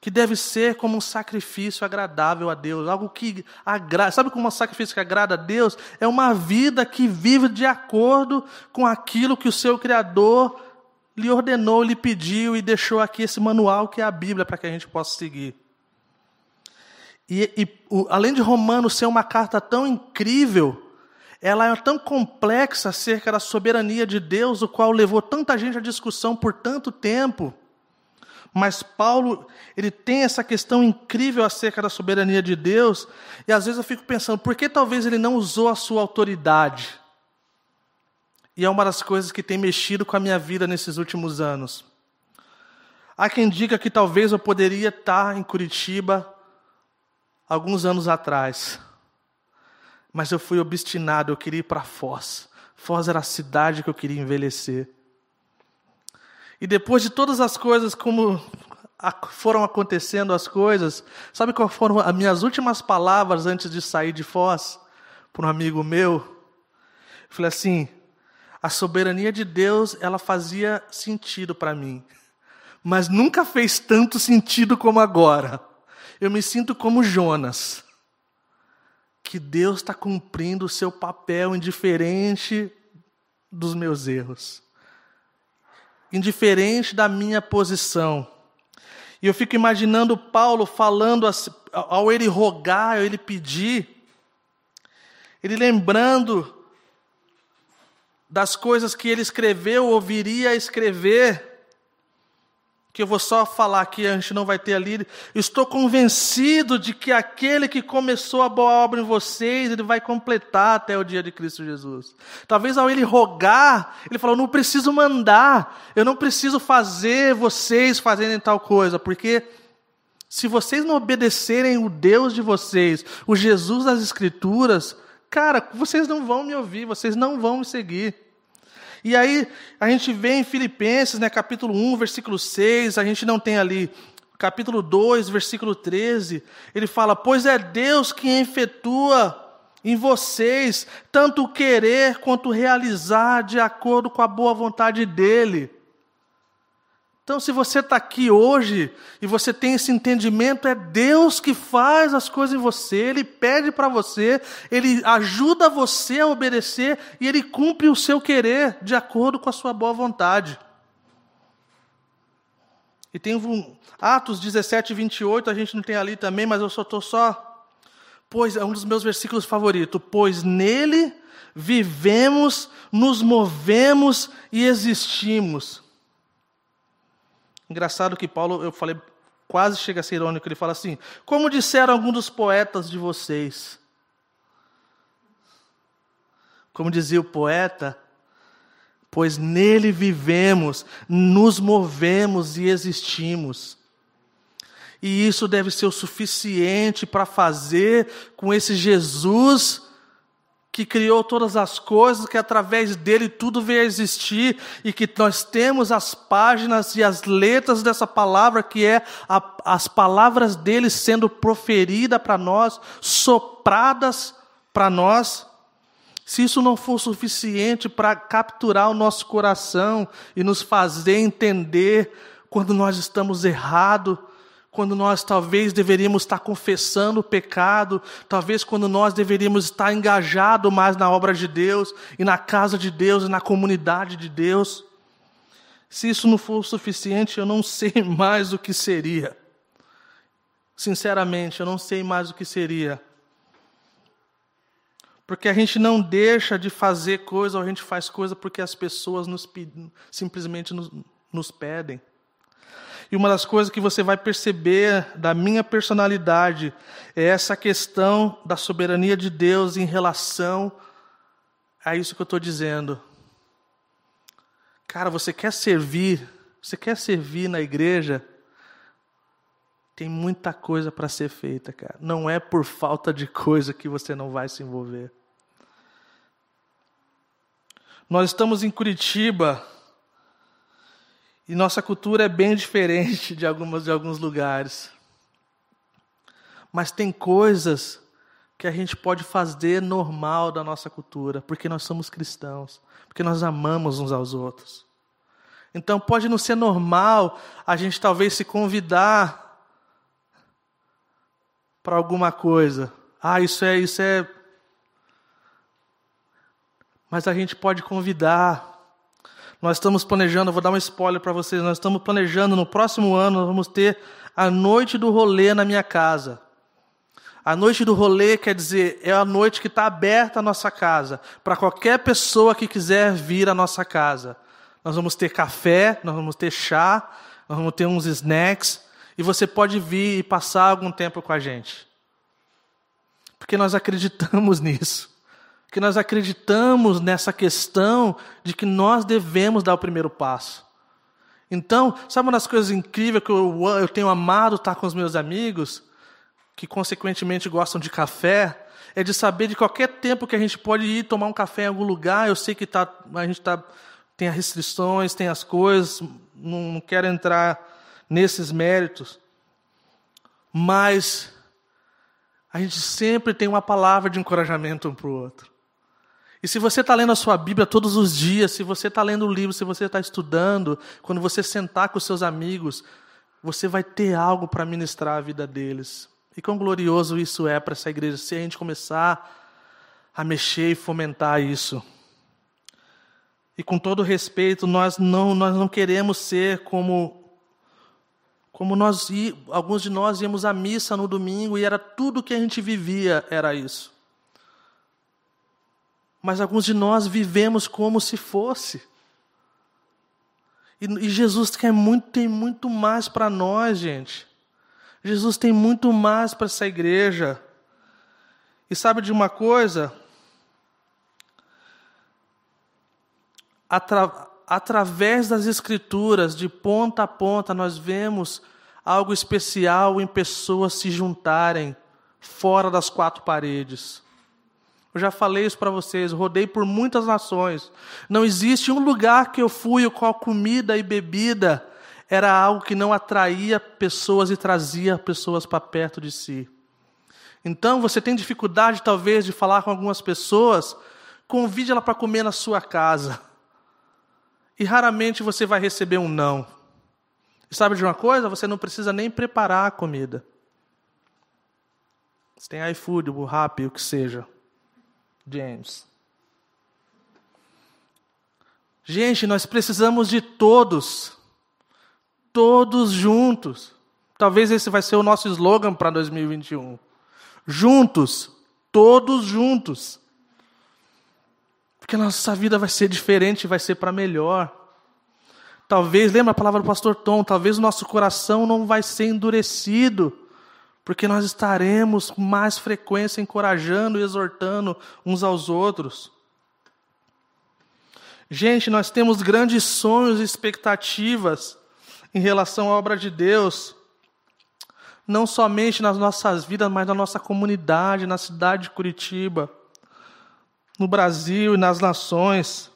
Que deve ser como um sacrifício agradável a Deus, algo que agrada. Sabe como um sacrifício que agrada a Deus? É uma vida que vive de acordo com aquilo que o seu Criador lhe ordenou, lhe pediu e deixou aqui esse manual que é a Bíblia para que a gente possa seguir. E, e o, além de Romanos ser uma carta tão incrível, ela é tão complexa acerca da soberania de Deus, o qual levou tanta gente à discussão por tanto tempo. Mas Paulo, ele tem essa questão incrível acerca da soberania de Deus, e às vezes eu fico pensando, por que talvez ele não usou a sua autoridade? E é uma das coisas que tem mexido com a minha vida nesses últimos anos. Há quem diga que talvez eu poderia estar em Curitiba alguns anos atrás. Mas eu fui obstinado, eu queria ir para Foz. Foz era a cidade que eu queria envelhecer. E depois de todas as coisas, como foram acontecendo as coisas, sabe quais foram as minhas últimas palavras antes de sair de Foz? Para um amigo meu. Eu falei assim: a soberania de Deus, ela fazia sentido para mim, mas nunca fez tanto sentido como agora. Eu me sinto como Jonas, que Deus está cumprindo o seu papel indiferente dos meus erros, indiferente da minha posição. E eu fico imaginando Paulo falando, ao ele rogar, ao ele pedir, ele lembrando das coisas que ele escreveu ou viria escrever, que eu vou só falar aqui, a gente não vai ter ali. Estou convencido de que aquele que começou a boa obra em vocês, ele vai completar até o dia de Cristo Jesus. Talvez ao ele rogar, ele falou: não preciso mandar, eu não preciso fazer vocês fazerem tal coisa, porque se vocês não obedecerem o Deus de vocês, o Jesus das Escrituras, cara, vocês não vão me ouvir, vocês não vão me seguir. E aí a gente vê em Filipenses, né, capítulo 1, versículo 6, a gente não tem ali capítulo 2, versículo 13, ele fala: "Pois é Deus que efetua em vocês tanto querer quanto realizar de acordo com a boa vontade dele." Então, se você está aqui hoje e você tem esse entendimento, é Deus que faz as coisas em você, Ele pede para você, Ele ajuda você a obedecer e Ele cumpre o seu querer de acordo com a sua boa vontade. E tem Atos 17, 28, a gente não tem ali também, mas eu só estou só. Pois é um dos meus versículos favoritos. Pois nele vivemos, nos movemos e existimos. Engraçado que Paulo, eu falei, quase chega a ser irônico, ele fala assim: Como disseram alguns dos poetas de vocês? Como dizia o poeta, pois nele vivemos, nos movemos e existimos. E isso deve ser o suficiente para fazer com esse Jesus que criou todas as coisas, que através dele tudo veio a existir e que nós temos as páginas e as letras dessa palavra, que é a, as palavras dele sendo proferida para nós, sopradas para nós. Se isso não for suficiente para capturar o nosso coração e nos fazer entender quando nós estamos errados, quando nós talvez deveríamos estar confessando o pecado, talvez quando nós deveríamos estar engajado mais na obra de Deus e na casa de Deus e na comunidade de Deus. Se isso não for suficiente, eu não sei mais o que seria. Sinceramente, eu não sei mais o que seria. Porque a gente não deixa de fazer coisa ou a gente faz coisa porque as pessoas nos, simplesmente nos, nos pedem. E uma das coisas que você vai perceber da minha personalidade é essa questão da soberania de Deus em relação a isso que eu estou dizendo. Cara, você quer servir, você quer servir na igreja, tem muita coisa para ser feita, cara. Não é por falta de coisa que você não vai se envolver. Nós estamos em Curitiba e nossa cultura é bem diferente de algumas de alguns lugares. Mas tem coisas que a gente pode fazer normal da nossa cultura, porque nós somos cristãos, porque nós amamos uns aos outros. Então pode não ser normal a gente talvez se convidar para alguma coisa. Ah, isso é, isso é. Mas a gente pode convidar. Nós estamos planejando, vou dar um spoiler para vocês, nós estamos planejando no próximo ano, nós vamos ter a noite do rolê na minha casa. A noite do rolê quer dizer, é a noite que está aberta a nossa casa, para qualquer pessoa que quiser vir à nossa casa. Nós vamos ter café, nós vamos ter chá, nós vamos ter uns snacks, e você pode vir e passar algum tempo com a gente. Porque nós acreditamos nisso. Porque nós acreditamos nessa questão de que nós devemos dar o primeiro passo. Então, sabe uma das coisas incríveis que eu, eu tenho amado estar com os meus amigos, que consequentemente gostam de café, é de saber de qualquer tempo que a gente pode ir tomar um café em algum lugar. Eu sei que tá, a gente tá, tem as restrições, tem as coisas, não, não quero entrar nesses méritos, mas a gente sempre tem uma palavra de encorajamento um para o outro. E se você está lendo a sua Bíblia todos os dias, se você está lendo o livro, se você está estudando, quando você sentar com seus amigos, você vai ter algo para ministrar a vida deles. E quão glorioso isso é para essa igreja, se a gente começar a mexer e fomentar isso. E com todo respeito, nós não, nós não queremos ser como como nós alguns de nós íamos à missa no domingo e era tudo que a gente vivia era isso. Mas alguns de nós vivemos como se fosse. E, e Jesus quer muito, tem muito mais para nós, gente. Jesus tem muito mais para essa igreja. E sabe de uma coisa? Atra através das Escrituras, de ponta a ponta, nós vemos algo especial em pessoas se juntarem fora das quatro paredes. Eu já falei isso para vocês, rodei por muitas nações. Não existe um lugar que eu fui o qual comida e bebida era algo que não atraía pessoas e trazia pessoas para perto de si. Então, você tem dificuldade, talvez, de falar com algumas pessoas, convide ela para comer na sua casa. E raramente você vai receber um não. E sabe de uma coisa? Você não precisa nem preparar a comida. Você tem iFood, o Rappi, o que seja. James. Gente, nós precisamos de todos. Todos juntos. Talvez esse vai ser o nosso slogan para 2021. Juntos, todos juntos. Porque nossa vida vai ser diferente, vai ser para melhor. Talvez, lembra a palavra do pastor Tom, talvez o nosso coração não vai ser endurecido, porque nós estaremos com mais frequência encorajando e exortando uns aos outros. Gente, nós temos grandes sonhos e expectativas em relação à obra de Deus, não somente nas nossas vidas, mas na nossa comunidade, na cidade de Curitiba no Brasil e nas nações.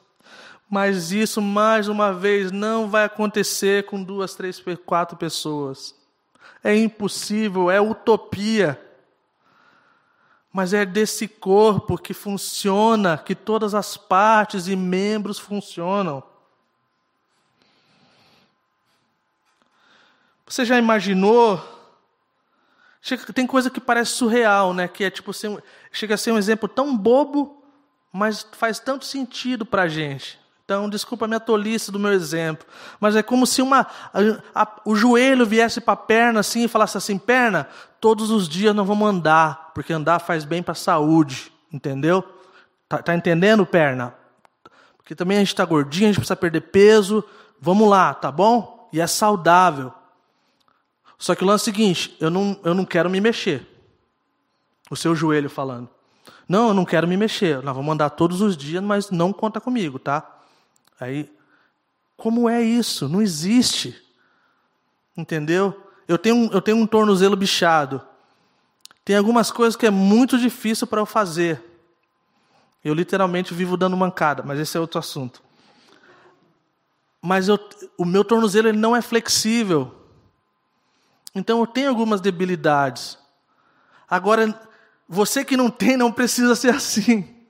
Mas isso, mais uma vez, não vai acontecer com duas, três, quatro pessoas. É impossível, é utopia. Mas é desse corpo que funciona, que todas as partes e membros funcionam. Você já imaginou? Tem coisa que parece surreal, né? Que é tipo chega a ser um exemplo tão bobo mas faz tanto sentido para a gente. Então, desculpa a minha tolice do meu exemplo, mas é como se uma, a, a, o joelho viesse para a perna assim e falasse assim: perna, todos os dias nós vamos andar, porque andar faz bem para a saúde, entendeu? Tá, tá entendendo, perna? Porque também a gente está gordinho, a gente precisa perder peso, vamos lá, tá bom? E é saudável. Só que o lance é o seguinte: eu não, eu não quero me mexer. O seu joelho falando. Não, eu não quero me mexer. Nós vamos andar todos os dias, mas não conta comigo, tá? Aí, como é isso? Não existe. Entendeu? Eu tenho, eu tenho um tornozelo bichado. Tem algumas coisas que é muito difícil para eu fazer. Eu literalmente vivo dando mancada, mas esse é outro assunto. Mas eu, o meu tornozelo ele não é flexível. Então eu tenho algumas debilidades. Agora, você que não tem, não precisa ser assim.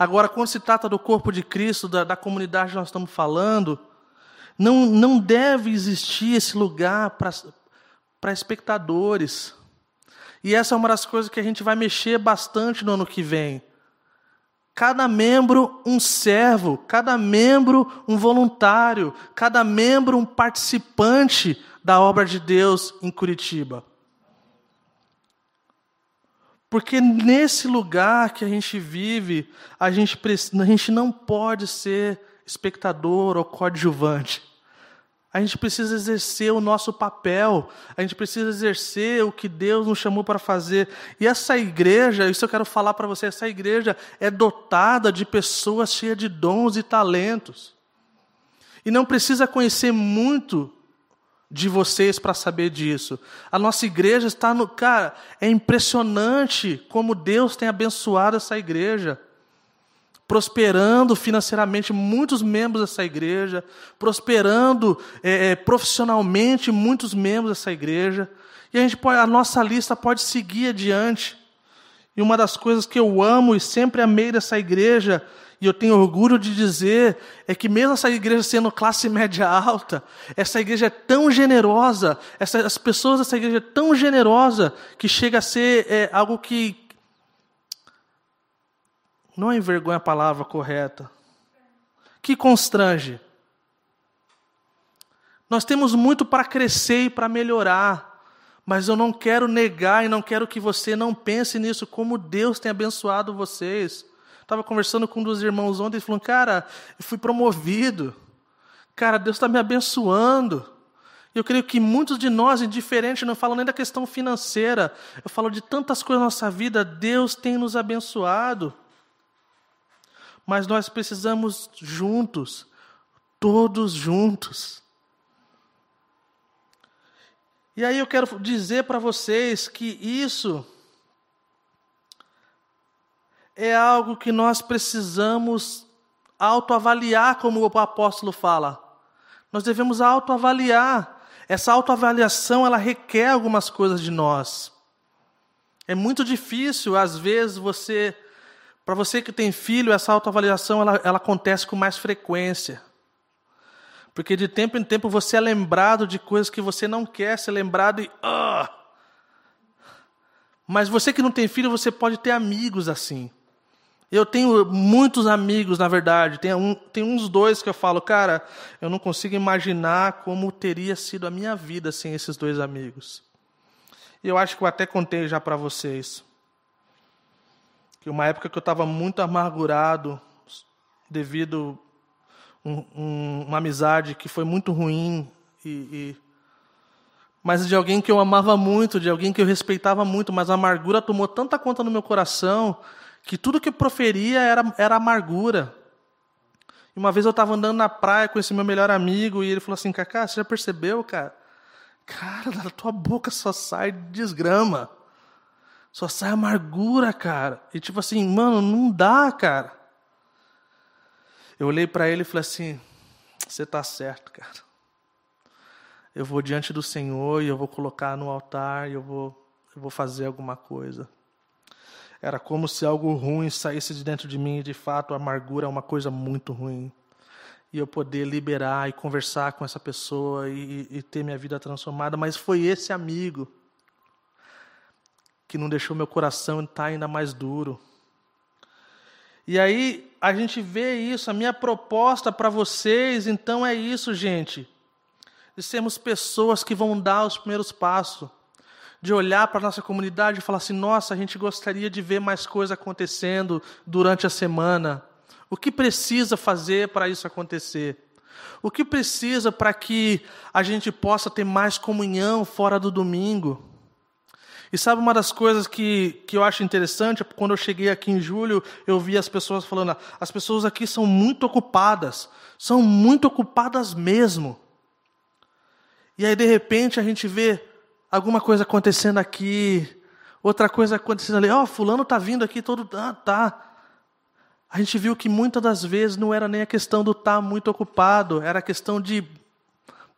Agora, quando se trata do corpo de Cristo, da, da comunidade que nós estamos falando, não, não deve existir esse lugar para espectadores. E essa é uma das coisas que a gente vai mexer bastante no ano que vem. Cada membro um servo, cada membro um voluntário, cada membro um participante da obra de Deus em Curitiba. Porque nesse lugar que a gente vive, a gente, a gente não pode ser espectador ou coadjuvante. A gente precisa exercer o nosso papel, a gente precisa exercer o que Deus nos chamou para fazer. E essa igreja, isso eu quero falar para você, essa igreja é dotada de pessoas cheias de dons e talentos. E não precisa conhecer muito de vocês para saber disso. A nossa igreja está no. Cara, é impressionante como Deus tem abençoado essa igreja. Prosperando financeiramente muitos membros dessa igreja, prosperando é, é, profissionalmente muitos membros dessa igreja. E a, gente pode, a nossa lista pode seguir adiante. E uma das coisas que eu amo e sempre amei dessa igreja e eu tenho orgulho de dizer, é que mesmo essa igreja sendo classe média alta, essa igreja é tão generosa, essa, as pessoas dessa igreja é tão generosa, que chega a ser é, algo que. Não envergonha a palavra correta. Que constrange. Nós temos muito para crescer e para melhorar. Mas eu não quero negar e não quero que você não pense nisso, como Deus tem abençoado vocês. Estava conversando com um dos irmãos ontem e falou: Cara, eu fui promovido. Cara, Deus está me abençoando. Eu creio que muitos de nós, indiferente, não falam nem da questão financeira, eu falo de tantas coisas na nossa vida, Deus tem nos abençoado. Mas nós precisamos juntos, todos juntos. E aí eu quero dizer para vocês que isso é algo que nós precisamos autoavaliar, como o apóstolo fala. Nós devemos autoavaliar. Essa autoavaliação, ela requer algumas coisas de nós. É muito difícil, às vezes, você, para você que tem filho, essa autoavaliação ela, ela acontece com mais frequência. Porque de tempo em tempo você é lembrado de coisas que você não quer ser lembrado e. Uh! Mas você que não tem filho, você pode ter amigos assim. Eu tenho muitos amigos, na verdade. Tem, um, tem uns dois que eu falo, cara, eu não consigo imaginar como teria sido a minha vida sem esses dois amigos. E eu acho que eu até contei já para vocês. Que uma época que eu estava muito amargurado devido um, um, uma amizade que foi muito ruim e, e mas de alguém que eu amava muito, de alguém que eu respeitava muito, mas a amargura tomou tanta conta no meu coração que tudo que proferia era, era amargura. E uma vez eu estava andando na praia com esse meu melhor amigo e ele falou assim: Cacá, você já percebeu, cara? Cara, da tua boca só sai desgrama. Só sai amargura, cara. E tipo assim, mano, não dá, cara. Eu olhei para ele e falei assim: Você está certo, cara. Eu vou diante do Senhor e eu vou colocar no altar e eu vou, eu vou fazer alguma coisa. Era como se algo ruim saísse de dentro de mim, e de fato a amargura é uma coisa muito ruim. E eu poder liberar e conversar com essa pessoa e, e ter minha vida transformada, mas foi esse amigo que não deixou meu coração estar ainda mais duro. E aí a gente vê isso, a minha proposta para vocês, então é isso, gente. De sermos pessoas que vão dar os primeiros passos. De olhar para a nossa comunidade e falar assim: nossa, a gente gostaria de ver mais coisa acontecendo durante a semana. O que precisa fazer para isso acontecer? O que precisa para que a gente possa ter mais comunhão fora do domingo? E sabe uma das coisas que, que eu acho interessante? Quando eu cheguei aqui em julho, eu vi as pessoas falando: as pessoas aqui são muito ocupadas, são muito ocupadas mesmo. E aí, de repente, a gente vê alguma coisa acontecendo aqui, outra coisa acontecendo ali. Ó, oh, Fulano está vindo aqui todo. Ah, tá. A gente viu que muitas das vezes não era nem a questão do estar tá muito ocupado, era a questão de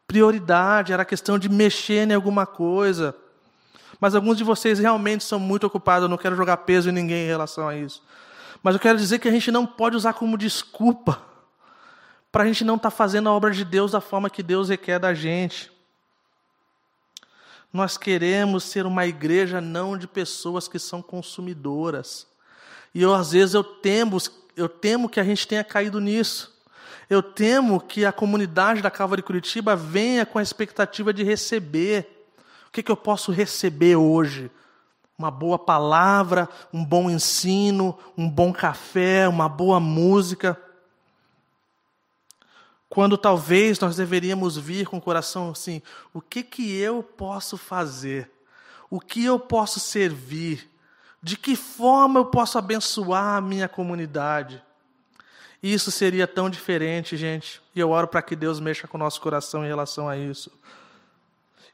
prioridade, era a questão de mexer em alguma coisa. Mas alguns de vocês realmente são muito ocupados, eu não quero jogar peso em ninguém em relação a isso. Mas eu quero dizer que a gente não pode usar como desculpa para a gente não estar tá fazendo a obra de Deus da forma que Deus requer da gente. Nós queremos ser uma igreja não de pessoas que são consumidoras. E eu, às vezes eu temo, eu temo que a gente tenha caído nisso. Eu temo que a comunidade da Calvary Curitiba venha com a expectativa de receber. O que, que eu posso receber hoje? Uma boa palavra, um bom ensino, um bom café, uma boa música. Quando talvez nós deveríamos vir com o coração assim: o que, que eu posso fazer? O que eu posso servir? De que forma eu posso abençoar a minha comunidade? Isso seria tão diferente, gente. E eu oro para que Deus mexa com o nosso coração em relação a isso.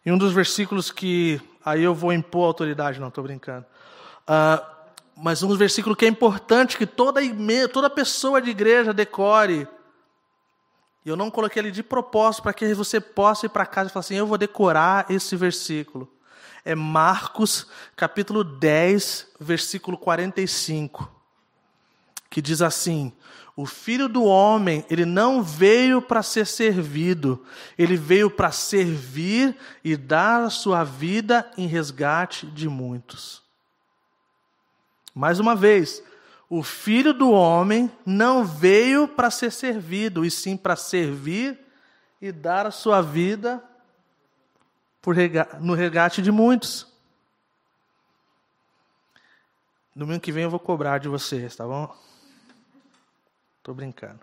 E um dos versículos que. Aí eu vou impor autoridade, não, estou brincando. Uh, mas um dos versículos que é importante que toda, toda pessoa de igreja decore. E eu não coloquei ele de propósito para que você possa ir para casa e falar assim: eu vou decorar esse versículo. É Marcos, capítulo 10, versículo 45, que diz assim: o filho do homem, ele não veio para ser servido, ele veio para servir e dar a sua vida em resgate de muitos. Mais uma vez, o filho do homem não veio para ser servido, e sim para servir e dar a sua vida no resgate de muitos. Domingo que vem eu vou cobrar de vocês, tá bom? Estou brincando.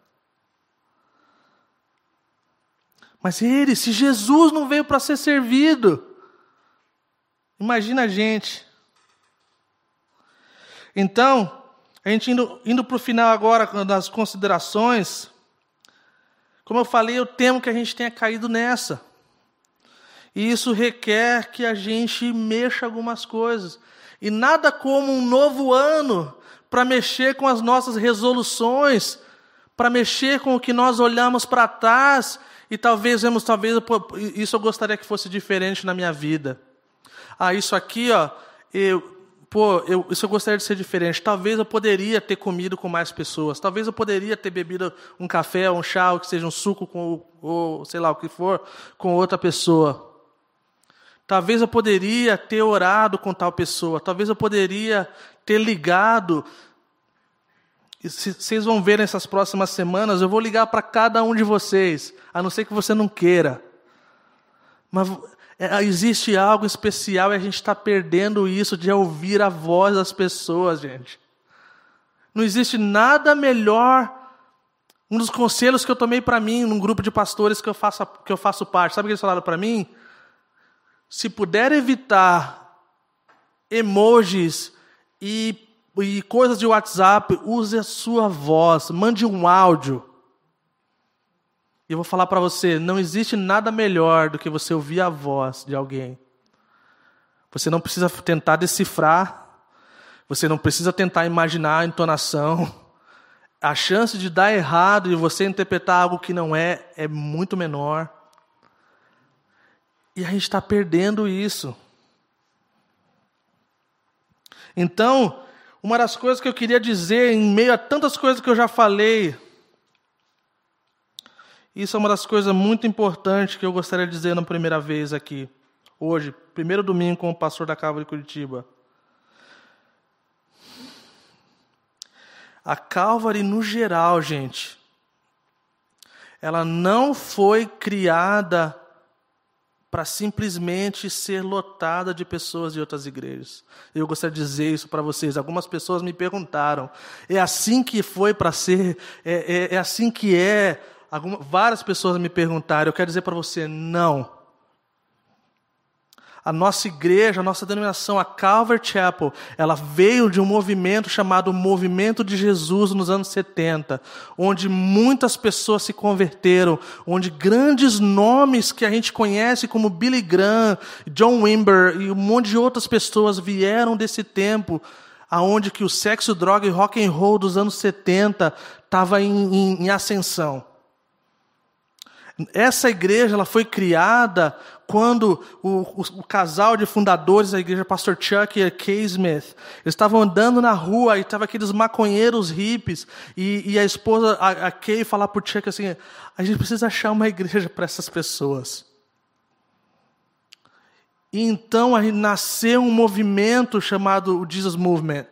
Mas ele, se Jesus não veio para ser servido, imagina a gente. Então, a gente indo, indo para o final agora das considerações, como eu falei, eu temo que a gente tenha caído nessa. E isso requer que a gente mexa algumas coisas. E nada como um novo ano para mexer com as nossas resoluções, para mexer com o que nós olhamos para trás e talvez vemos, talvez isso eu gostaria que fosse diferente na minha vida. Ah, isso aqui, ó, eu, pô, eu, isso eu gostaria de ser diferente. Talvez eu poderia ter comido com mais pessoas. Talvez eu poderia ter bebido um café, um chá, ou que seja um suco com, ou sei lá o que for, com outra pessoa. Talvez eu poderia ter orado com tal pessoa. Talvez eu poderia ter ligado vocês vão ver nessas próximas semanas, eu vou ligar para cada um de vocês, a não ser que você não queira. Mas é, existe algo especial e a gente está perdendo isso de ouvir a voz das pessoas, gente. Não existe nada melhor. Um dos conselhos que eu tomei para mim, num grupo de pastores que eu faço, que eu faço parte, sabe o que eles falaram para mim? Se puder evitar emojis e e coisas de WhatsApp, use a sua voz, mande um áudio. E eu vou falar para você, não existe nada melhor do que você ouvir a voz de alguém. Você não precisa tentar decifrar, você não precisa tentar imaginar a entonação. A chance de dar errado e você interpretar algo que não é é muito menor. E a gente está perdendo isso. Então, uma das coisas que eu queria dizer, em meio a tantas coisas que eu já falei, isso é uma das coisas muito importantes que eu gostaria de dizer na primeira vez aqui, hoje, primeiro domingo com o pastor da Cava de Curitiba. A Calvary, no geral, gente, ela não foi criada para simplesmente ser lotada de pessoas de outras igrejas. Eu gostaria de dizer isso para vocês. Algumas pessoas me perguntaram: é assim que foi para ser? É, é, é, assim que é? Alguma, várias pessoas me perguntaram. Eu quero dizer para você: não. A nossa igreja, a nossa denominação, a Calvary Chapel, ela veio de um movimento chamado Movimento de Jesus nos anos 70, onde muitas pessoas se converteram, onde grandes nomes que a gente conhece como Billy Graham, John Wimber e um monte de outras pessoas vieram desse tempo, aonde que o sexo, droga e rock and roll dos anos 70 estava em, em, em ascensão. Essa igreja ela foi criada quando o, o, o, casal de fundadores da igreja, Pastor Chuck e Kay Smith, estavam andando na rua e estavam aqueles maconheiros hippies, e, e a esposa, a, a Kay, falar para o Chuck assim: a gente precisa achar uma igreja para essas pessoas. E então nasceu um movimento chamado o Jesus Movement.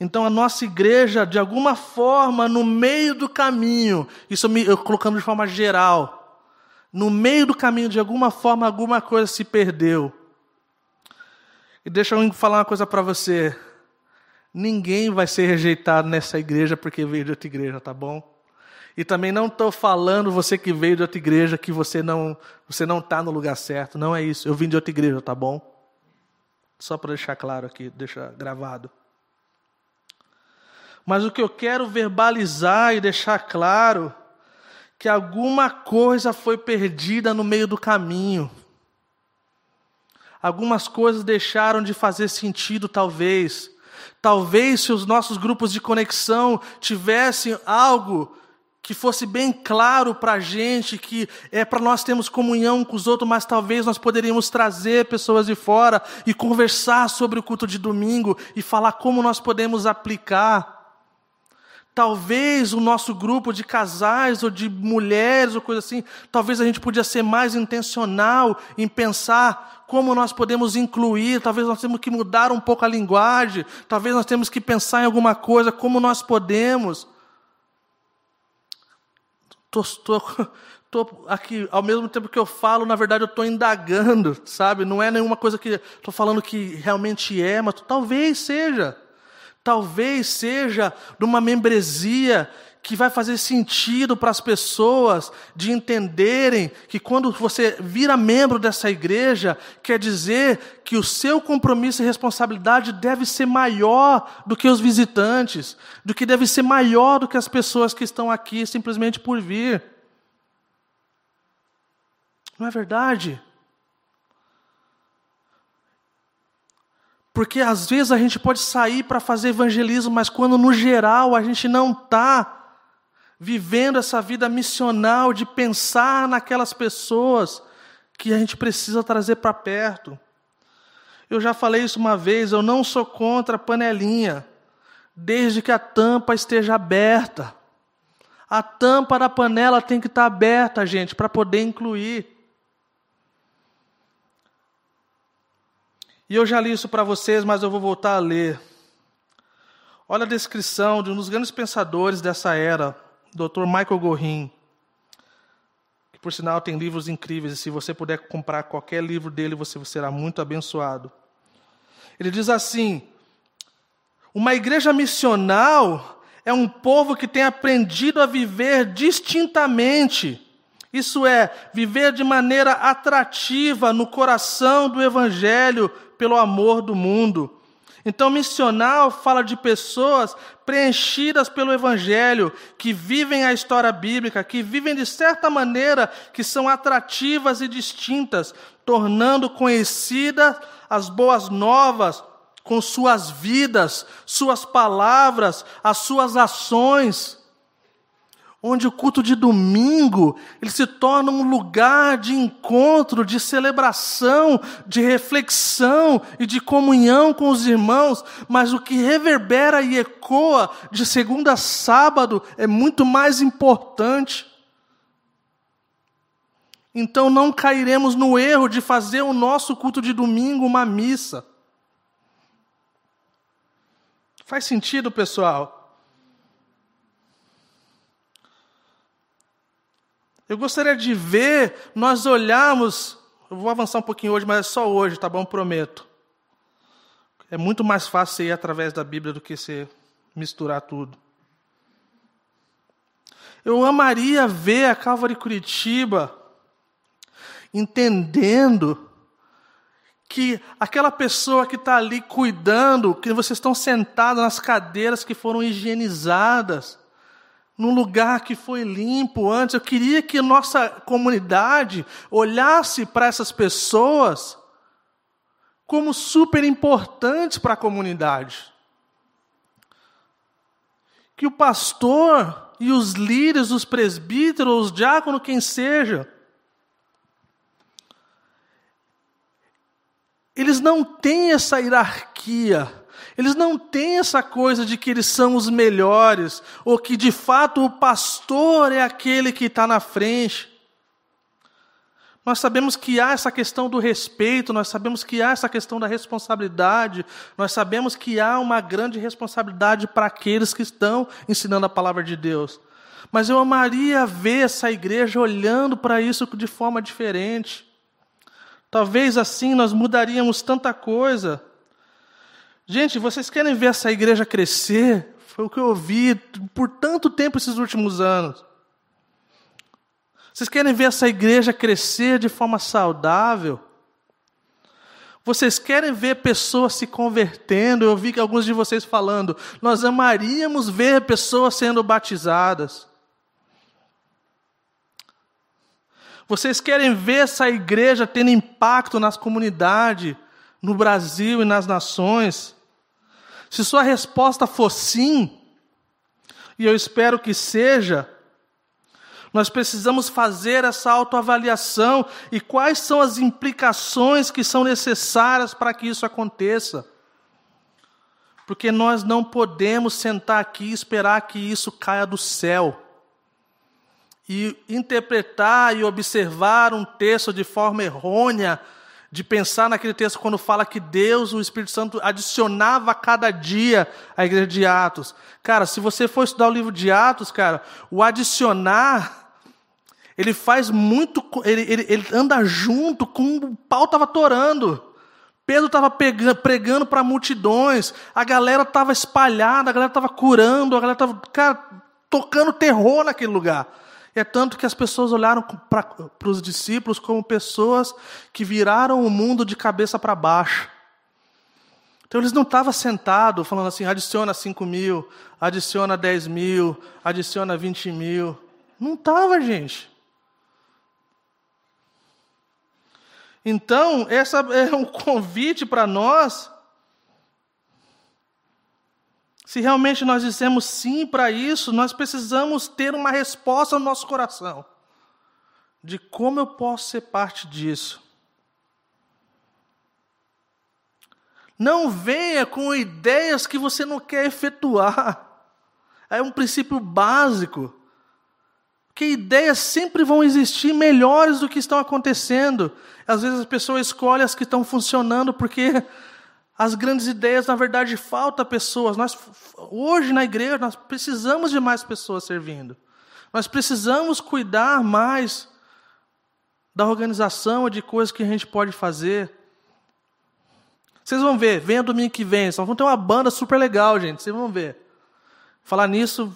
Então a nossa igreja, de alguma forma, no meio do caminho, isso eu, me, eu colocando de forma geral, no meio do caminho, de alguma forma, alguma coisa se perdeu. E deixa eu falar uma coisa para você. Ninguém vai ser rejeitado nessa igreja porque veio de outra igreja, tá bom? E também não estou falando você que veio de outra igreja que você não você não está no lugar certo. Não é isso. Eu vim de outra igreja, tá bom? Só para deixar claro aqui, deixar gravado. Mas o que eu quero verbalizar e deixar claro que alguma coisa foi perdida no meio do caminho. Algumas coisas deixaram de fazer sentido, talvez. Talvez se os nossos grupos de conexão tivessem algo que fosse bem claro para a gente, que é para nós termos comunhão com os outros, mas talvez nós poderíamos trazer pessoas de fora e conversar sobre o culto de domingo e falar como nós podemos aplicar. Talvez o nosso grupo de casais ou de mulheres ou coisa assim, talvez a gente podia ser mais intencional em pensar como nós podemos incluir, talvez nós temos que mudar um pouco a linguagem, talvez nós temos que pensar em alguma coisa, como nós podemos. Estou aqui, ao mesmo tempo que eu falo, na verdade eu estou indagando, sabe? Não é nenhuma coisa que estou falando que realmente é, mas talvez seja. Talvez seja de uma membresia que vai fazer sentido para as pessoas de entenderem que quando você vira membro dessa igreja, quer dizer que o seu compromisso e responsabilidade deve ser maior do que os visitantes, do que deve ser maior do que as pessoas que estão aqui simplesmente por vir. Não é verdade? Porque às vezes a gente pode sair para fazer evangelismo, mas quando no geral a gente não está vivendo essa vida missional de pensar naquelas pessoas que a gente precisa trazer para perto. Eu já falei isso uma vez, eu não sou contra a panelinha, desde que a tampa esteja aberta. A tampa da panela tem que estar aberta, gente, para poder incluir. E eu já li isso para vocês, mas eu vou voltar a ler. Olha a descrição de um dos grandes pensadores dessa era, Dr. Michael Gorin, que por sinal tem livros incríveis, e se você puder comprar qualquer livro dele, você será muito abençoado. Ele diz assim: uma igreja missional é um povo que tem aprendido a viver distintamente. Isso é, viver de maneira atrativa no coração do Evangelho pelo amor do mundo. Então, missional fala de pessoas preenchidas pelo Evangelho, que vivem a história bíblica, que vivem de certa maneira, que são atrativas e distintas, tornando conhecidas as boas novas com suas vidas, suas palavras, as suas ações onde o culto de domingo ele se torna um lugar de encontro, de celebração, de reflexão e de comunhão com os irmãos, mas o que reverbera e ecoa de segunda a sábado é muito mais importante. Então não cairemos no erro de fazer o nosso culto de domingo uma missa. Faz sentido, pessoal? Eu gostaria de ver nós olharmos, eu vou avançar um pouquinho hoje, mas é só hoje, tá bom? Prometo. É muito mais fácil ir através da Bíblia do que você misturar tudo. Eu amaria ver a Calvary Curitiba entendendo que aquela pessoa que está ali cuidando, que vocês estão sentados nas cadeiras que foram higienizadas, num lugar que foi limpo antes. Eu queria que nossa comunidade olhasse para essas pessoas como super importantes para a comunidade. Que o pastor e os líderes, os presbíteros, os diáconos, quem seja, eles não têm essa hierarquia, eles não têm essa coisa de que eles são os melhores, ou que de fato o pastor é aquele que está na frente. Nós sabemos que há essa questão do respeito, nós sabemos que há essa questão da responsabilidade, nós sabemos que há uma grande responsabilidade para aqueles que estão ensinando a palavra de Deus. Mas eu amaria ver essa igreja olhando para isso de forma diferente. Talvez assim nós mudaríamos tanta coisa. Gente, vocês querem ver essa igreja crescer? Foi o que eu ouvi por tanto tempo esses últimos anos. Vocês querem ver essa igreja crescer de forma saudável? Vocês querem ver pessoas se convertendo? Eu vi que alguns de vocês falando, nós amaríamos ver pessoas sendo batizadas. Vocês querem ver essa igreja tendo impacto nas comunidades, no Brasil e nas nações? Se sua resposta for sim, e eu espero que seja, nós precisamos fazer essa autoavaliação e quais são as implicações que são necessárias para que isso aconteça. Porque nós não podemos sentar aqui e esperar que isso caia do céu. E interpretar e observar um texto de forma errônea, de pensar naquele texto quando fala que Deus, o Espírito Santo, adicionava cada dia a igreja de Atos. Cara, se você for estudar o livro de Atos, cara, o adicionar ele faz muito, ele, ele, ele anda junto com o pau estava torando. Pedro estava pregando para multidões, a galera estava espalhada, a galera estava curando, a galera estava tocando terror naquele lugar. É tanto que as pessoas olharam para os discípulos como pessoas que viraram o mundo de cabeça para baixo. Então eles não estavam sentados falando assim, adiciona 5 mil, adiciona 10 mil, adiciona 20 mil. Não estava, gente. Então, essa é um convite para nós. Se realmente nós dissemos sim para isso, nós precisamos ter uma resposta no nosso coração de como eu posso ser parte disso. Não venha com ideias que você não quer efetuar. É um princípio básico. Que ideias sempre vão existir melhores do que estão acontecendo. Às vezes as pessoas escolhem as que estão funcionando porque as grandes ideias, na verdade, falta pessoas. Nós hoje na igreja nós precisamos de mais pessoas servindo. Nós precisamos cuidar mais da organização e de coisas que a gente pode fazer. Vocês vão ver, venha domingo que vem, só vão ter uma banda super legal, gente. Vocês vão ver. Falar nisso,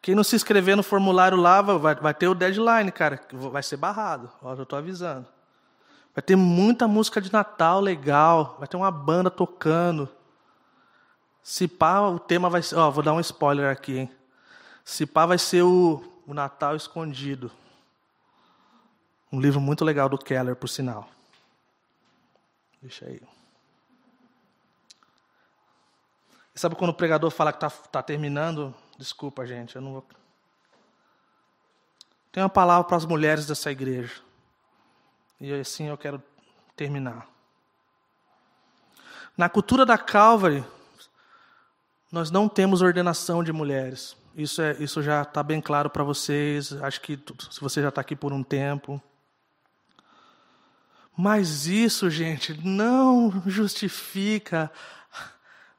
quem não se inscrever no formulário lá, vai, vai ter o deadline, cara. Vai ser barrado. Ó, eu estou avisando. Vai ter muita música de Natal legal. Vai ter uma banda tocando. Se pá, o tema vai ser. Ó, vou dar um spoiler aqui, hein? Se pá, vai ser o, o Natal Escondido. Um livro muito legal do Keller, por sinal. Deixa aí. Sabe quando o pregador fala que está tá terminando? Desculpa, gente, eu não vou. Tenho uma palavra para as mulheres dessa igreja. E assim eu quero terminar. Na cultura da Calvary, nós não temos ordenação de mulheres. Isso, é, isso já está bem claro para vocês. Acho que se você já está aqui por um tempo. Mas isso, gente, não justifica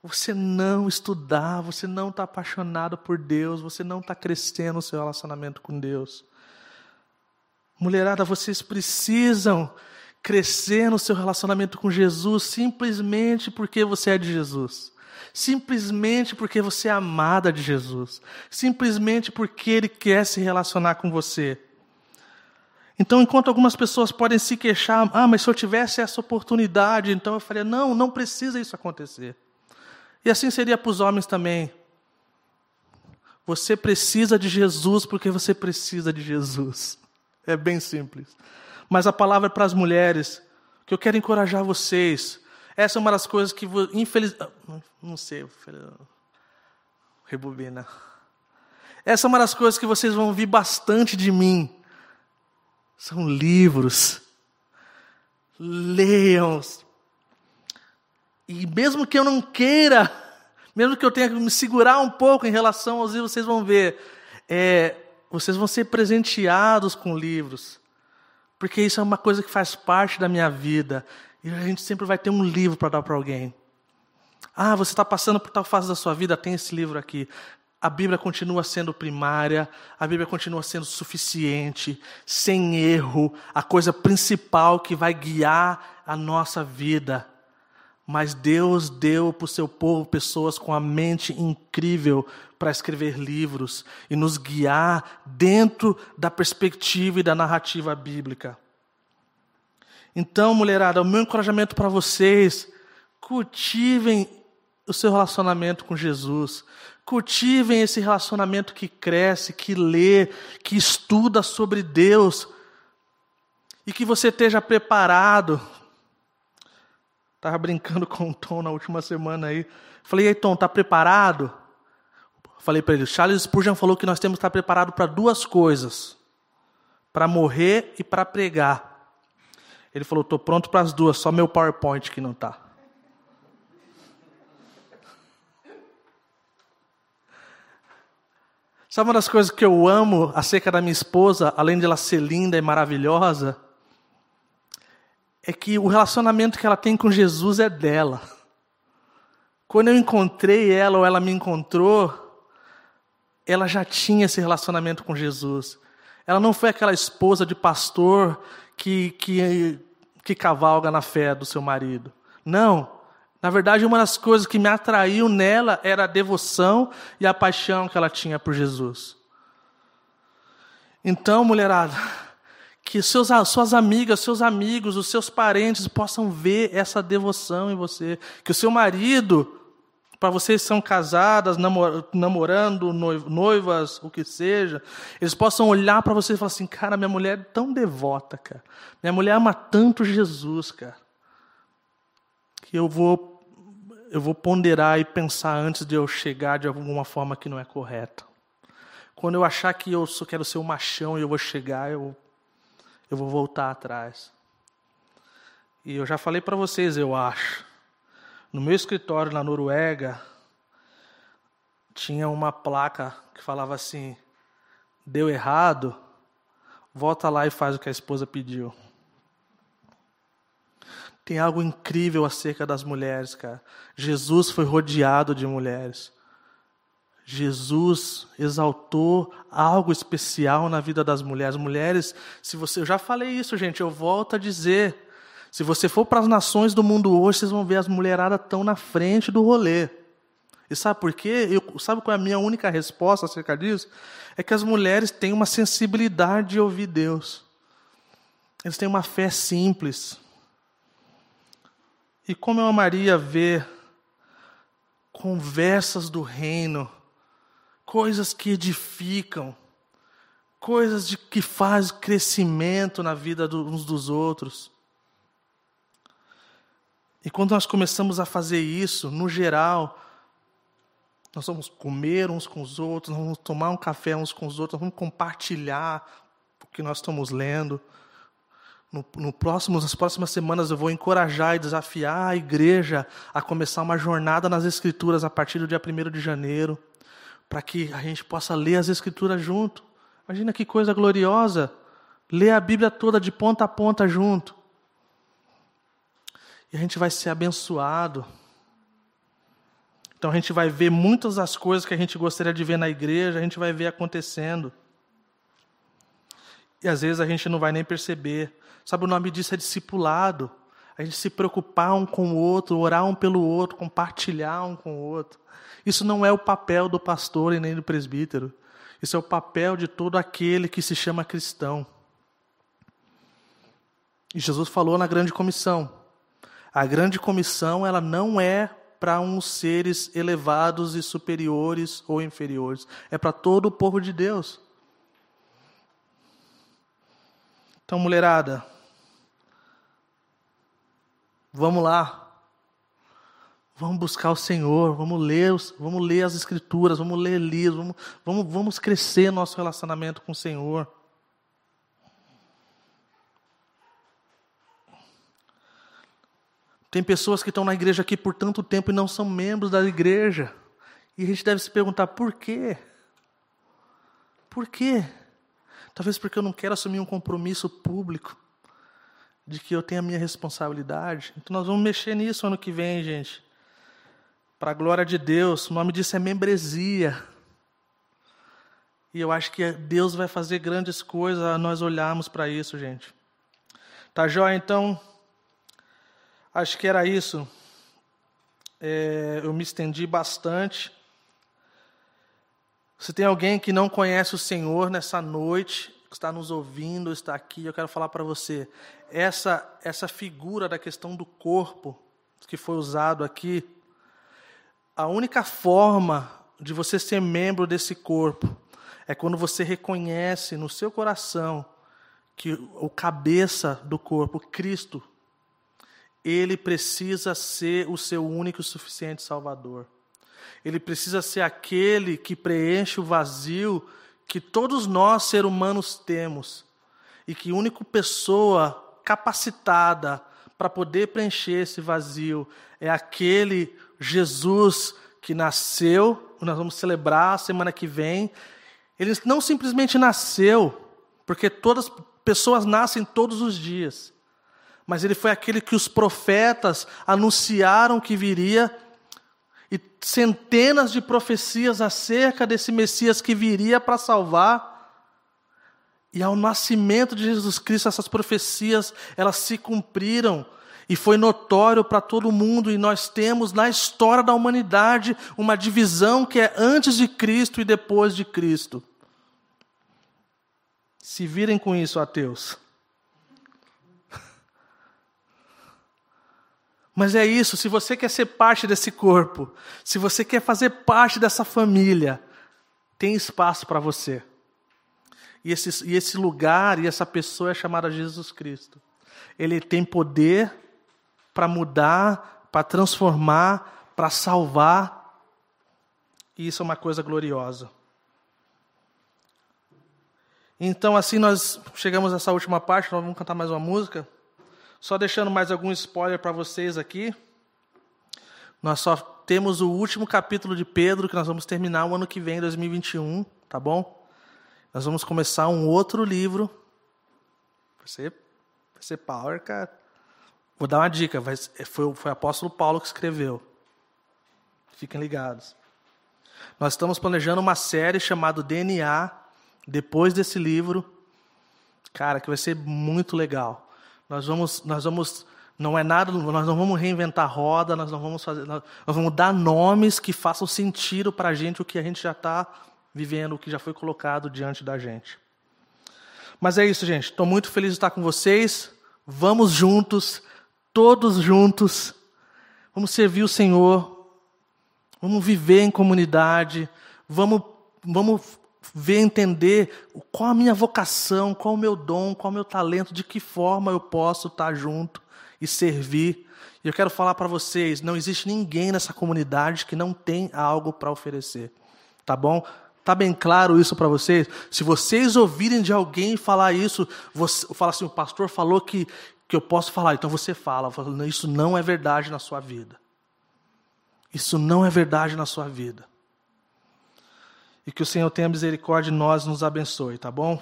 você não estudar, você não está apaixonado por Deus, você não está crescendo no seu relacionamento com Deus. Mulherada, vocês precisam crescer no seu relacionamento com Jesus simplesmente porque você é de Jesus. Simplesmente porque você é amada de Jesus. Simplesmente porque Ele quer se relacionar com você. Então, enquanto algumas pessoas podem se queixar, ah, mas se eu tivesse essa oportunidade, então eu faria, não, não precisa isso acontecer. E assim seria para os homens também. Você precisa de Jesus porque você precisa de Jesus. É bem simples. Mas a palavra é para as mulheres, que eu quero encorajar vocês. Essa é uma das coisas que, infelizmente. Ah, não sei, rebobina. Essa é uma das coisas que vocês vão ouvir bastante de mim. São livros. Leiam. E mesmo que eu não queira, mesmo que eu tenha que me segurar um pouco em relação aos livros, vocês vão ver. É, vocês vão ser presenteados com livros. Porque isso é uma coisa que faz parte da minha vida. E a gente sempre vai ter um livro para dar para alguém. Ah, você está passando por tal fase da sua vida, tem esse livro aqui. A Bíblia continua sendo primária, a Bíblia continua sendo suficiente, sem erro, a coisa principal que vai guiar a nossa vida. Mas Deus deu para o seu povo pessoas com a mente incrível para escrever livros e nos guiar dentro da perspectiva e da narrativa bíblica. Então, mulherada, o meu encorajamento para vocês, cultivem o seu relacionamento com Jesus. Cultivem esse relacionamento que cresce, que lê, que estuda sobre Deus. E que você esteja preparado. Estava brincando com o Tom na última semana aí. Falei, ei Tom, está preparado? Falei para ele, Charles Spurgeon falou que nós temos que estar preparados para duas coisas: para morrer e para pregar. Ele falou, estou pronto para as duas, só meu PowerPoint que não está. Sabe uma das coisas que eu amo acerca da minha esposa, além de ela ser linda e maravilhosa, é que o relacionamento que ela tem com Jesus é dela. Quando eu encontrei ela ou ela me encontrou, ela já tinha esse relacionamento com Jesus. Ela não foi aquela esposa de pastor que, que, que cavalga na fé do seu marido. Não. Na verdade, uma das coisas que me atraiu nela era a devoção e a paixão que ela tinha por Jesus. Então, mulherada, que seus, suas amigas, seus amigos, os seus parentes possam ver essa devoção em você. Que o seu marido para vocês que são casadas, namorando, noivas, o que seja, eles possam olhar para vocês e falar assim: cara, minha mulher é tão devota, cara. Minha mulher ama tanto Jesus, cara. Que eu vou, eu vou ponderar e pensar antes de eu chegar de alguma forma que não é correta. Quando eu achar que eu só quero ser um machão e eu vou chegar, eu, eu vou voltar atrás. E eu já falei para vocês, eu acho no meu escritório na Noruega, tinha uma placa que falava assim: deu errado, volta lá e faz o que a esposa pediu. Tem algo incrível acerca das mulheres, cara. Jesus foi rodeado de mulheres. Jesus exaltou algo especial na vida das mulheres. Mulheres, se você, eu já falei isso, gente, eu volto a dizer, se você for para as nações do mundo hoje, vocês vão ver as mulheradas tão na frente do rolê. E sabe por quê? Eu, sabe qual é a minha única resposta acerca disso? É que as mulheres têm uma sensibilidade de ouvir Deus. Eles têm uma fé simples. E como eu amaria ver conversas do reino, coisas que edificam, coisas de, que fazem crescimento na vida do, uns dos outros. E quando nós começamos a fazer isso, no geral, nós vamos comer uns com os outros, nós vamos tomar um café uns com os outros, nós vamos compartilhar o que nós estamos lendo. No, no próximo, nas próximas semanas eu vou encorajar e desafiar a igreja a começar uma jornada nas Escrituras a partir do dia 1 de janeiro, para que a gente possa ler as Escrituras junto. Imagina que coisa gloriosa! Ler a Bíblia toda de ponta a ponta junto. E a gente vai ser abençoado. Então a gente vai ver muitas das coisas que a gente gostaria de ver na igreja, a gente vai ver acontecendo. E às vezes a gente não vai nem perceber. Sabe, o nome disso é discipulado. A gente se preocupar um com o outro, orar um pelo outro, compartilhar um com o outro. Isso não é o papel do pastor e nem do presbítero. Isso é o papel de todo aquele que se chama cristão. E Jesus falou na grande comissão. A grande comissão, ela não é para uns seres elevados e superiores ou inferiores. É para todo o povo de Deus. Então, mulherada, vamos lá. Vamos buscar o Senhor, vamos ler, vamos ler as Escrituras, vamos ler livros, vamos, vamos, vamos crescer nosso relacionamento com o Senhor. Tem pessoas que estão na igreja aqui por tanto tempo e não são membros da igreja. E a gente deve se perguntar por quê? Por quê? Talvez porque eu não quero assumir um compromisso público de que eu tenho a minha responsabilidade. Então nós vamos mexer nisso ano que vem, gente. Para a glória de Deus, o nome disso é membresia. E eu acho que Deus vai fazer grandes coisas a nós olharmos para isso, gente. Tá joia? Então, Acho que era isso. É, eu me estendi bastante. Se tem alguém que não conhece o Senhor nessa noite, que está nos ouvindo, está aqui, eu quero falar para você. Essa, essa figura da questão do corpo que foi usado aqui, a única forma de você ser membro desse corpo é quando você reconhece no seu coração que o cabeça do corpo, Cristo, ele precisa ser o seu único e suficiente Salvador. Ele precisa ser aquele que preenche o vazio que todos nós, seres humanos, temos. E que única pessoa capacitada para poder preencher esse vazio é aquele Jesus que nasceu, nós vamos celebrar semana que vem. Ele não simplesmente nasceu, porque todas pessoas nascem todos os dias mas ele foi aquele que os profetas anunciaram que viria, e centenas de profecias acerca desse Messias que viria para salvar. E ao nascimento de Jesus Cristo, essas profecias, elas se cumpriram e foi notório para todo mundo, e nós temos na história da humanidade uma divisão que é antes de Cristo e depois de Cristo. Se virem com isso, ateus. Mas é isso, se você quer ser parte desse corpo, se você quer fazer parte dessa família, tem espaço para você. E esse, e esse lugar e essa pessoa é chamada Jesus Cristo. Ele tem poder para mudar, para transformar, para salvar. E isso é uma coisa gloriosa. Então, assim, nós chegamos a essa última parte, nós vamos cantar mais uma música. Só deixando mais algum spoiler para vocês aqui. Nós só temos o último capítulo de Pedro que nós vamos terminar o ano que vem, 2021, tá bom? Nós vamos começar um outro livro. Vai ser, vai ser power, cara. Vou dar uma dica, vai, foi, foi o apóstolo Paulo que escreveu. Fiquem ligados. Nós estamos planejando uma série chamada DNA, depois desse livro. Cara, que vai ser muito legal. Nós vamos, nós vamos, não é nada, nós não vamos reinventar roda, nós não vamos fazer, nós, nós vamos dar nomes que façam sentido para a gente o que a gente já está vivendo, o que já foi colocado diante da gente. Mas é isso, gente. Estou muito feliz de estar com vocês. Vamos juntos, todos juntos. Vamos servir o Senhor. Vamos viver em comunidade. Vamos, vamos ver, entender qual a minha vocação, qual o meu dom, qual o meu talento, de que forma eu posso estar junto e servir. E eu quero falar para vocês: não existe ninguém nessa comunidade que não tem algo para oferecer. Tá bom? Tá bem claro isso para vocês? Se vocês ouvirem de alguém falar isso, você fala assim: o pastor falou que, que eu posso falar, então você fala. Isso não é verdade na sua vida. Isso não é verdade na sua vida. E que o Senhor tenha misericórdia de nós e nos abençoe, tá bom?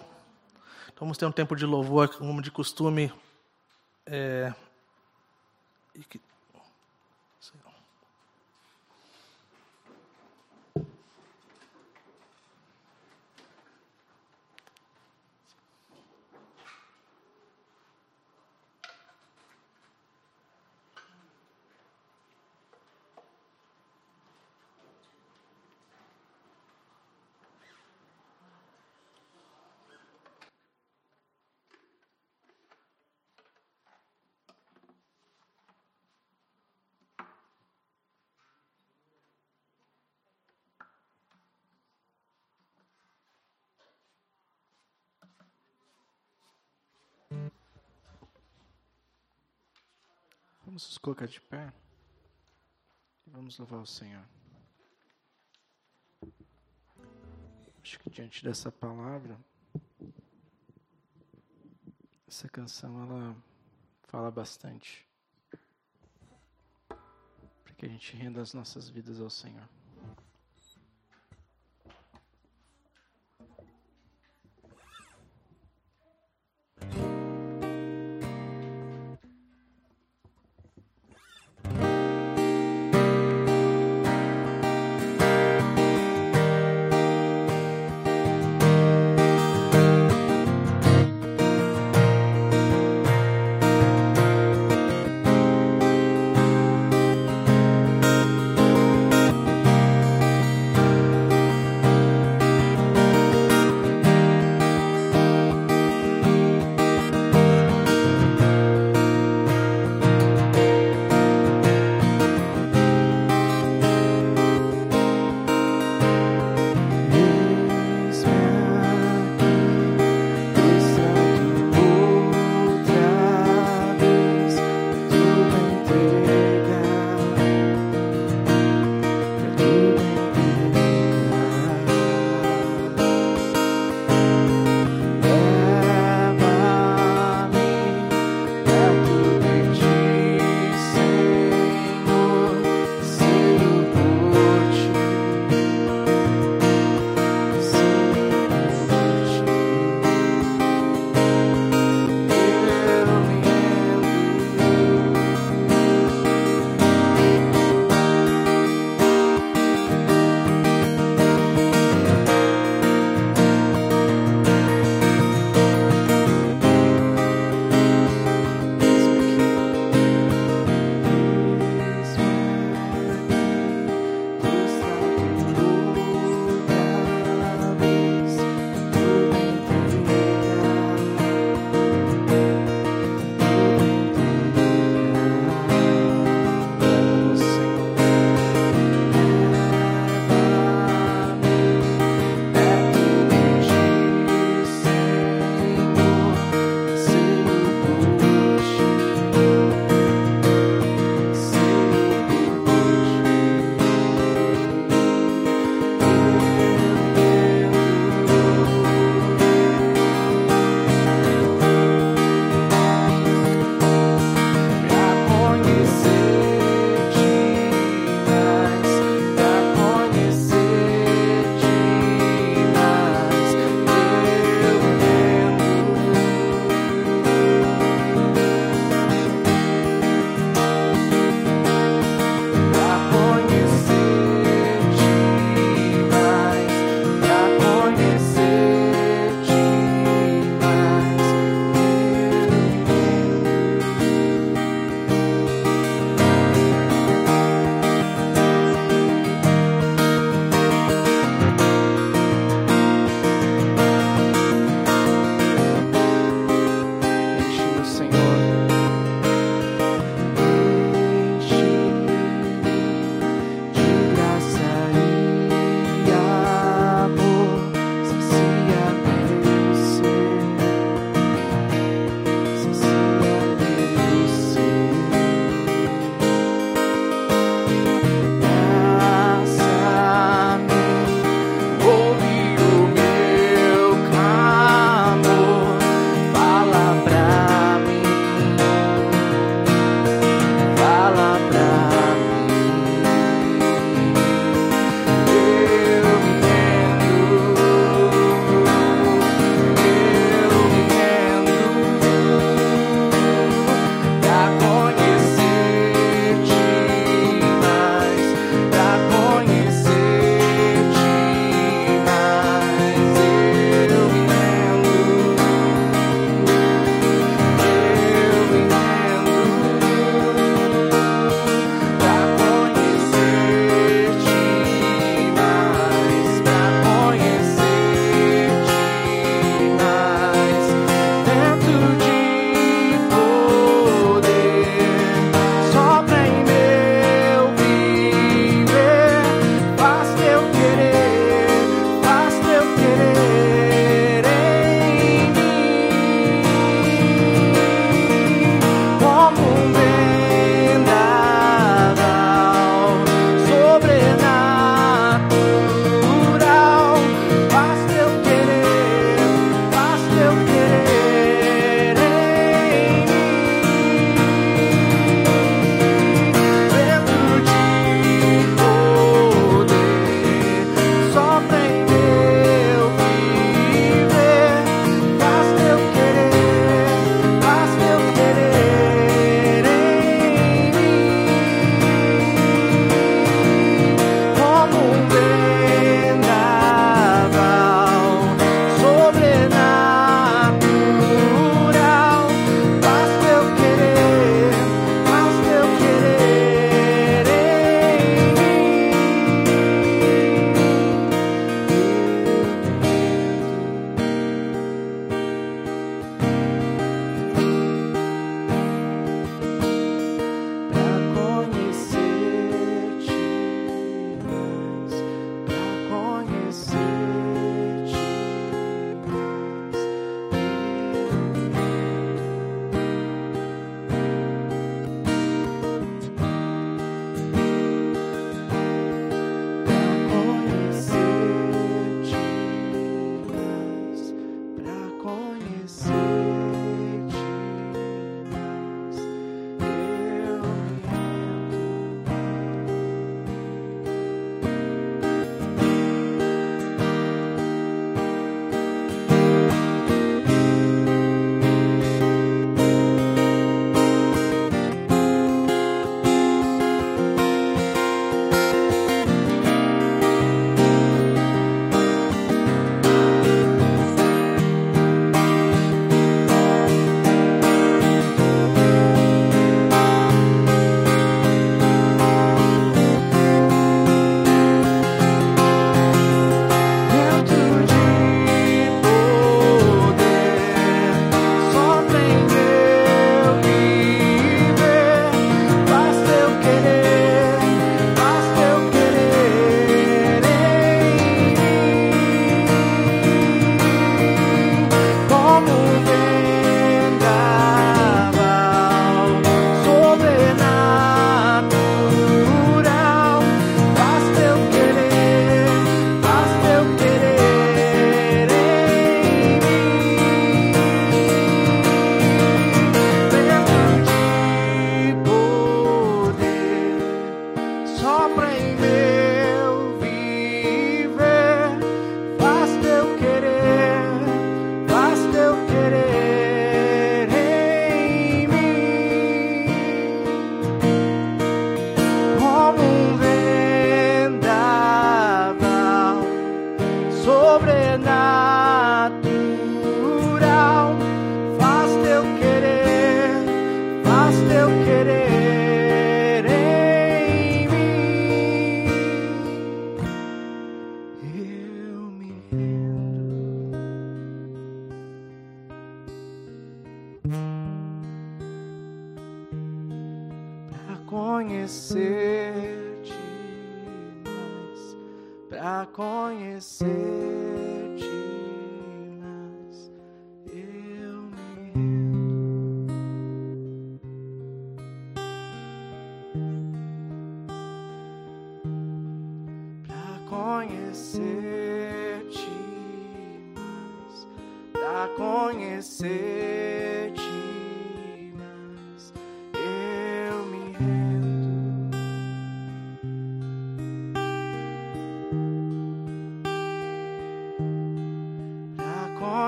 Então vamos ter um tempo de louvor, como de costume. É, e que, Vamos nos colocar de pé e vamos louvar o Senhor. Acho que diante dessa palavra, essa canção ela fala bastante para que a gente renda as nossas vidas ao Senhor.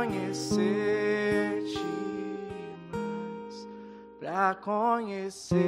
Conhecer-te mais, pra conhecer-te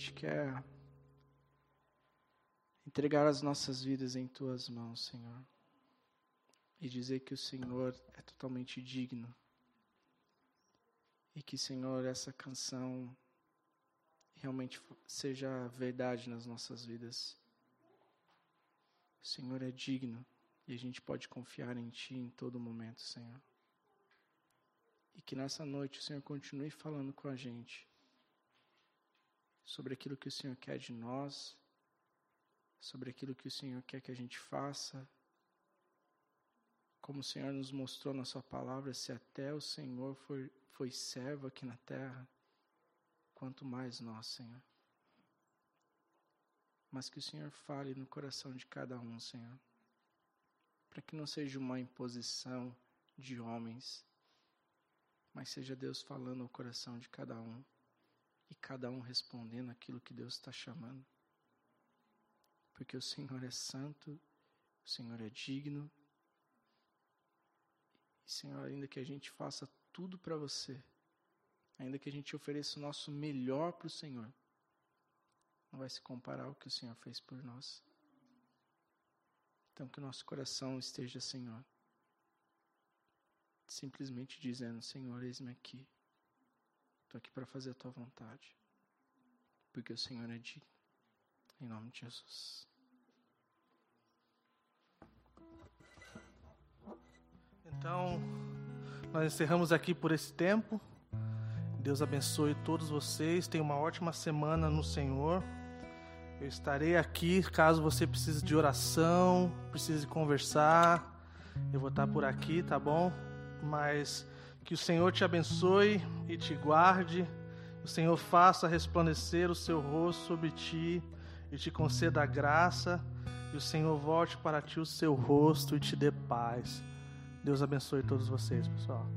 gente quer entregar as nossas vidas em tuas mãos, Senhor, e dizer que o Senhor é totalmente digno. E que, Senhor, essa canção realmente seja verdade nas nossas vidas. O Senhor é digno e a gente pode confiar em Ti em todo momento, Senhor. E que nessa noite o Senhor continue falando com a gente sobre aquilo que o Senhor quer de nós, sobre aquilo que o Senhor quer que a gente faça. Como o Senhor nos mostrou na Sua palavra, se até o Senhor foi, foi servo aqui na terra, quanto mais nós, Senhor. Mas que o Senhor fale no coração de cada um, Senhor, para que não seja uma imposição de homens, mas seja Deus falando ao coração de cada um e cada um respondendo aquilo que Deus está chamando. Porque o Senhor é santo, o Senhor é digno. E, Senhor, ainda que a gente faça tudo para você, ainda que a gente ofereça o nosso melhor para o Senhor, não vai se comparar ao que o Senhor fez por nós. Então, que o nosso coração esteja, Senhor, simplesmente dizendo: Senhor, eis-me aqui. Estou aqui para fazer a tua vontade. Porque o Senhor é digno. Em nome de Jesus. Então, nós encerramos aqui por esse tempo. Deus abençoe todos vocês. Tenha uma ótima semana no Senhor. Eu estarei aqui caso você precise de oração, precise conversar. Eu vou estar por aqui, tá bom? Mas que o Senhor te abençoe e te guarde. O Senhor faça resplandecer o seu rosto sobre ti e te conceda graça. E o Senhor volte para ti o seu rosto e te dê paz. Deus abençoe todos vocês, pessoal.